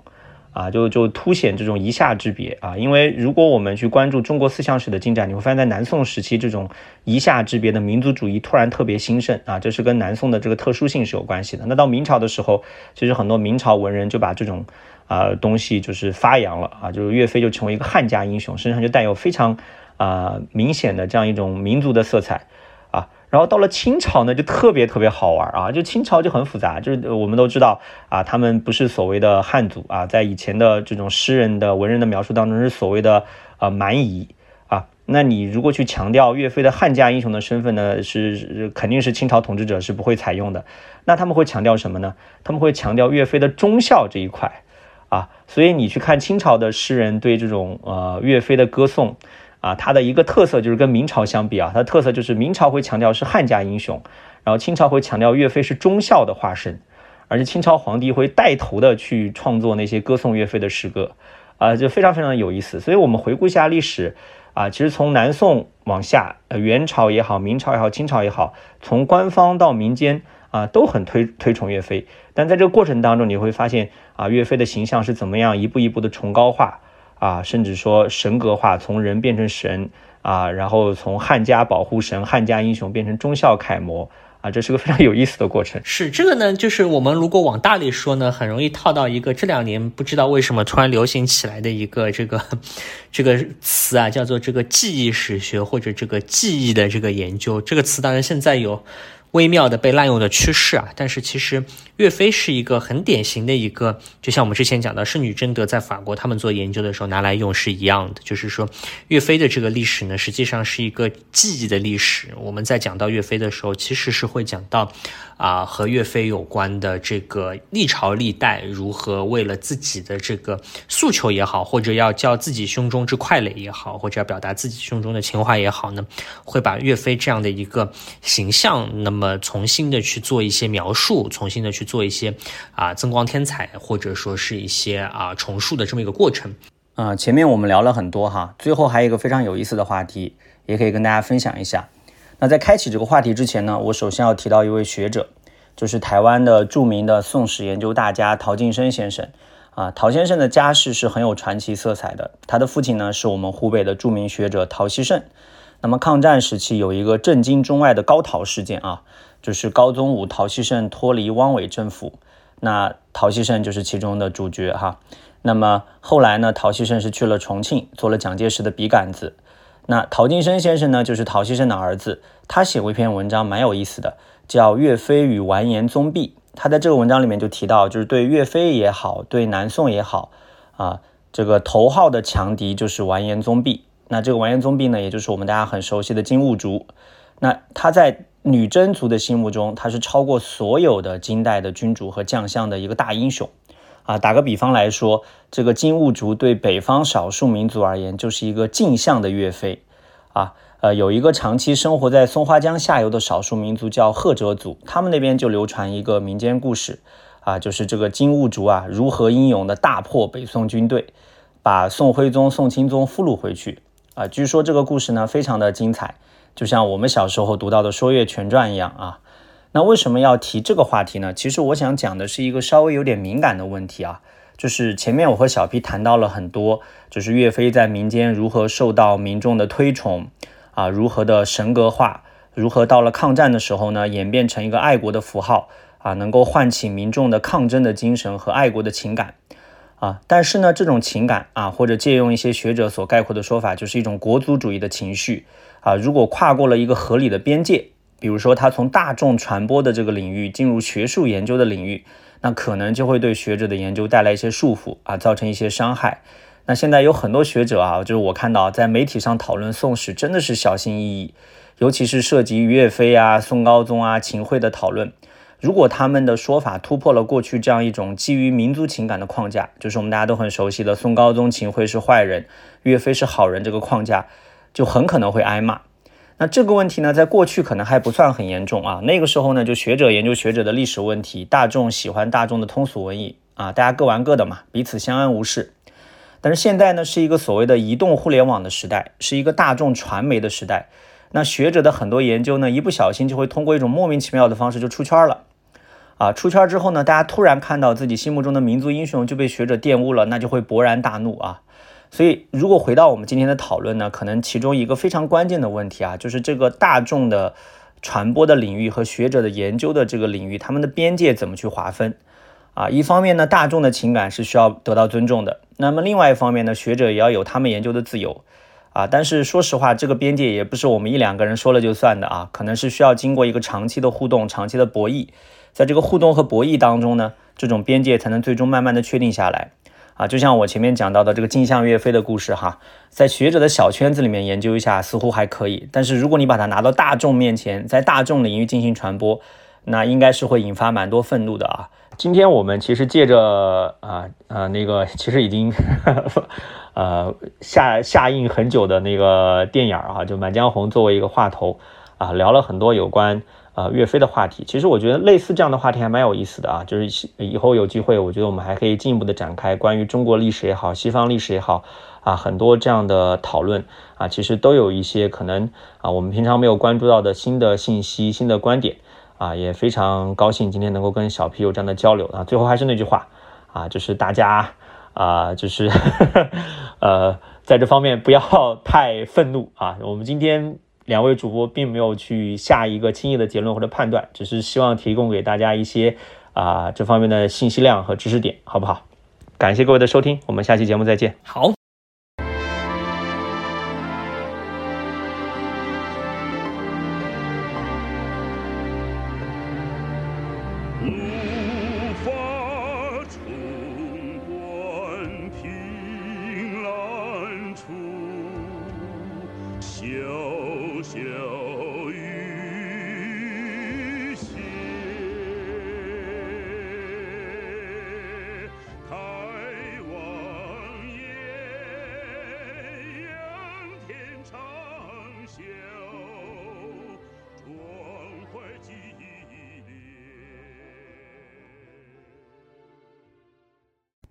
啊，就就凸显这种夷夏之别啊，因为如果我们去关注中国思想史的进展，你会发现在南宋时期，这种夷夏之别的民族主义突然特别兴盛啊，这是跟南宋的这个特殊性是有关系的。那到明朝的时候，其实很多明朝文人就把这种啊东西就是发扬了啊，就是岳飞就成为一个汉家英雄，身上就带有非常啊明显的这样一种民族的色彩。啊然后到了清朝呢，就特别特别好玩啊！就清朝就很复杂，就是我们都知道啊，他们不是所谓的汉族啊，在以前的这种诗人的文人的描述当中是所谓的呃蛮夷啊。那你如果去强调岳飞的汉家英雄的身份呢，是肯定是清朝统治者是不会采用的。那他们会强调什么呢？他们会强调岳飞的忠孝这一块啊。所以你去看清朝的诗人对这种呃岳飞的歌颂。啊，它的一个特色就是跟明朝相比啊，它的特色就是明朝会强调是汉家英雄，然后清朝会强调岳飞是忠孝的化身，而且清朝皇帝会带头的去创作那些歌颂岳飞的诗歌，啊，就非常非常有意思。所以我们回顾一下历史啊，其实从南宋往下，呃，元朝也好，明朝也好，清朝也好，从官方到民间啊，都很推推崇岳飞。但在这个过程当中，你会发现啊，岳飞的形象是怎么样一步一步的崇高化。啊，甚至说神格化，从人变成神啊，然后从汉家保护神、汉家英雄变成忠孝楷模啊，这是个非常有意思的过程。是这个呢，就是我们如果往大里说呢，很容易套到一个这两年不知道为什么突然流行起来的一个这个这个词啊，叫做这个记忆史学或者这个记忆的这个研究。这个词当然现在有。微妙的被滥用的趋势啊，但是其实岳飞是一个很典型的一个，就像我们之前讲到圣女贞德在法国他们做研究的时候拿来用是一样的，就是说岳飞的这个历史呢，实际上是一个记忆的历史。我们在讲到岳飞的时候，其实是会讲到。啊，和岳飞有关的这个历朝历代如何为了自己的这个诉求也好，或者要叫自己胸中之快垒也好，或者要表达自己胸中的情怀也好呢，会把岳飞这样的一个形象，那么重新的去做一些描述，重新的去做一些啊增光添彩，或者说是一些啊重塑的这么一个过程。啊，前面我们聊了很多哈，最后还有一个非常有意思的话题，也可以跟大家分享一下。那在开启这个话题之前呢，我首先要提到一位学者，就是台湾的著名的宋史研究大家陶敬生先生。啊，陶先生的家世是很有传奇色彩的。他的父亲呢，是我们湖北的著名学者陶希圣。那么抗战时期有一个震惊中外的高陶事件啊，就是高宗武陶希圣脱离汪伪政府，那陶希圣就是其中的主角哈。那么后来呢，陶希圣是去了重庆，做了蒋介石的笔杆子。那陶敬生先生呢，就是陶希圣的儿子，他写过一篇文章，蛮有意思的，叫《岳飞与完颜宗弼》。他在这个文章里面就提到，就是对岳飞也好，对南宋也好，啊，这个头号的强敌就是完颜宗弼。那这个完颜宗弼呢，也就是我们大家很熟悉的金兀术。那他在女真族的心目中，他是超过所有的金代的君主和将相的一个大英雄。啊，打个比方来说，这个金兀术对北方少数民族而言就是一个镜像的岳飞。啊，呃，有一个长期生活在松花江下游的少数民族叫赫哲族，他们那边就流传一个民间故事，啊，就是这个金兀术啊如何英勇的大破北宋军队，把宋徽宗、宋钦宗俘虏回去。啊，据说这个故事呢非常的精彩，就像我们小时候读到的《说岳全传》一样啊。那为什么要提这个话题呢？其实我想讲的是一个稍微有点敏感的问题啊，就是前面我和小 P 谈到了很多，就是岳飞在民间如何受到民众的推崇啊，如何的神格化，如何到了抗战的时候呢，演变成一个爱国的符号啊，能够唤起民众的抗争的精神和爱国的情感啊。但是呢，这种情感啊，或者借用一些学者所概括的说法，就是一种国族主义的情绪啊，如果跨过了一个合理的边界。比如说，他从大众传播的这个领域进入学术研究的领域，那可能就会对学者的研究带来一些束缚啊，造成一些伤害。那现在有很多学者啊，就是我看到在媒体上讨论宋史，真的是小心翼翼，尤其是涉及岳飞啊、宋高宗啊、秦桧的讨论。如果他们的说法突破了过去这样一种基于民族情感的框架，就是我们大家都很熟悉的宋高宗、秦桧是坏人，岳飞是好人这个框架，就很可能会挨骂。那这个问题呢，在过去可能还不算很严重啊。那个时候呢，就学者研究学者的历史问题，大众喜欢大众的通俗文艺啊，大家各玩各的嘛，彼此相安无事。但是现在呢，是一个所谓的移动互联网的时代，是一个大众传媒的时代。那学者的很多研究呢，一不小心就会通过一种莫名其妙的方式就出圈了。啊，出圈之后呢，大家突然看到自己心目中的民族英雄就被学者玷污了，那就会勃然大怒啊。所以，如果回到我们今天的讨论呢，可能其中一个非常关键的问题啊，就是这个大众的传播的领域和学者的研究的这个领域，他们的边界怎么去划分？啊，一方面呢，大众的情感是需要得到尊重的，那么另外一方面呢，学者也要有他们研究的自由。啊，但是说实话，这个边界也不是我们一两个人说了就算的啊，可能是需要经过一个长期的互动、长期的博弈，在这个互动和博弈当中呢，这种边界才能最终慢慢的确定下来。啊，就像我前面讲到的这个镜像岳飞的故事哈，在学者的小圈子里面研究一下似乎还可以，但是如果你把它拿到大众面前，在大众领域进行传播，那应该是会引发蛮多愤怒的啊。今天我们其实借着啊啊那个其实已经 呃下下映很久的那个电影儿啊，就《满江红》作为一个话头啊，聊了很多有关。啊，岳飞的话题，其实我觉得类似这样的话题还蛮有意思的啊，就是以后有机会，我觉得我们还可以进一步的展开关于中国历史也好，西方历史也好，啊，很多这样的讨论啊，其实都有一些可能啊，我们平常没有关注到的新的信息、新的观点啊，也非常高兴今天能够跟小皮有这样的交流啊。最后还是那句话啊，就是大家啊，就是 呃，在这方面不要太愤怒啊，我们今天。两位主播并没有去下一个轻易的结论或者判断，只是希望提供给大家一些啊这方面的信息量和知识点，好不好？感谢各位的收听，我们下期节目再见。好。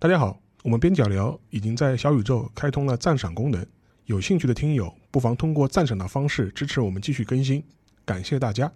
大家好，我们边角聊已经在小宇宙开通了赞赏功能，有兴趣的听友不妨通过赞赏的方式支持我们继续更新，感谢大家。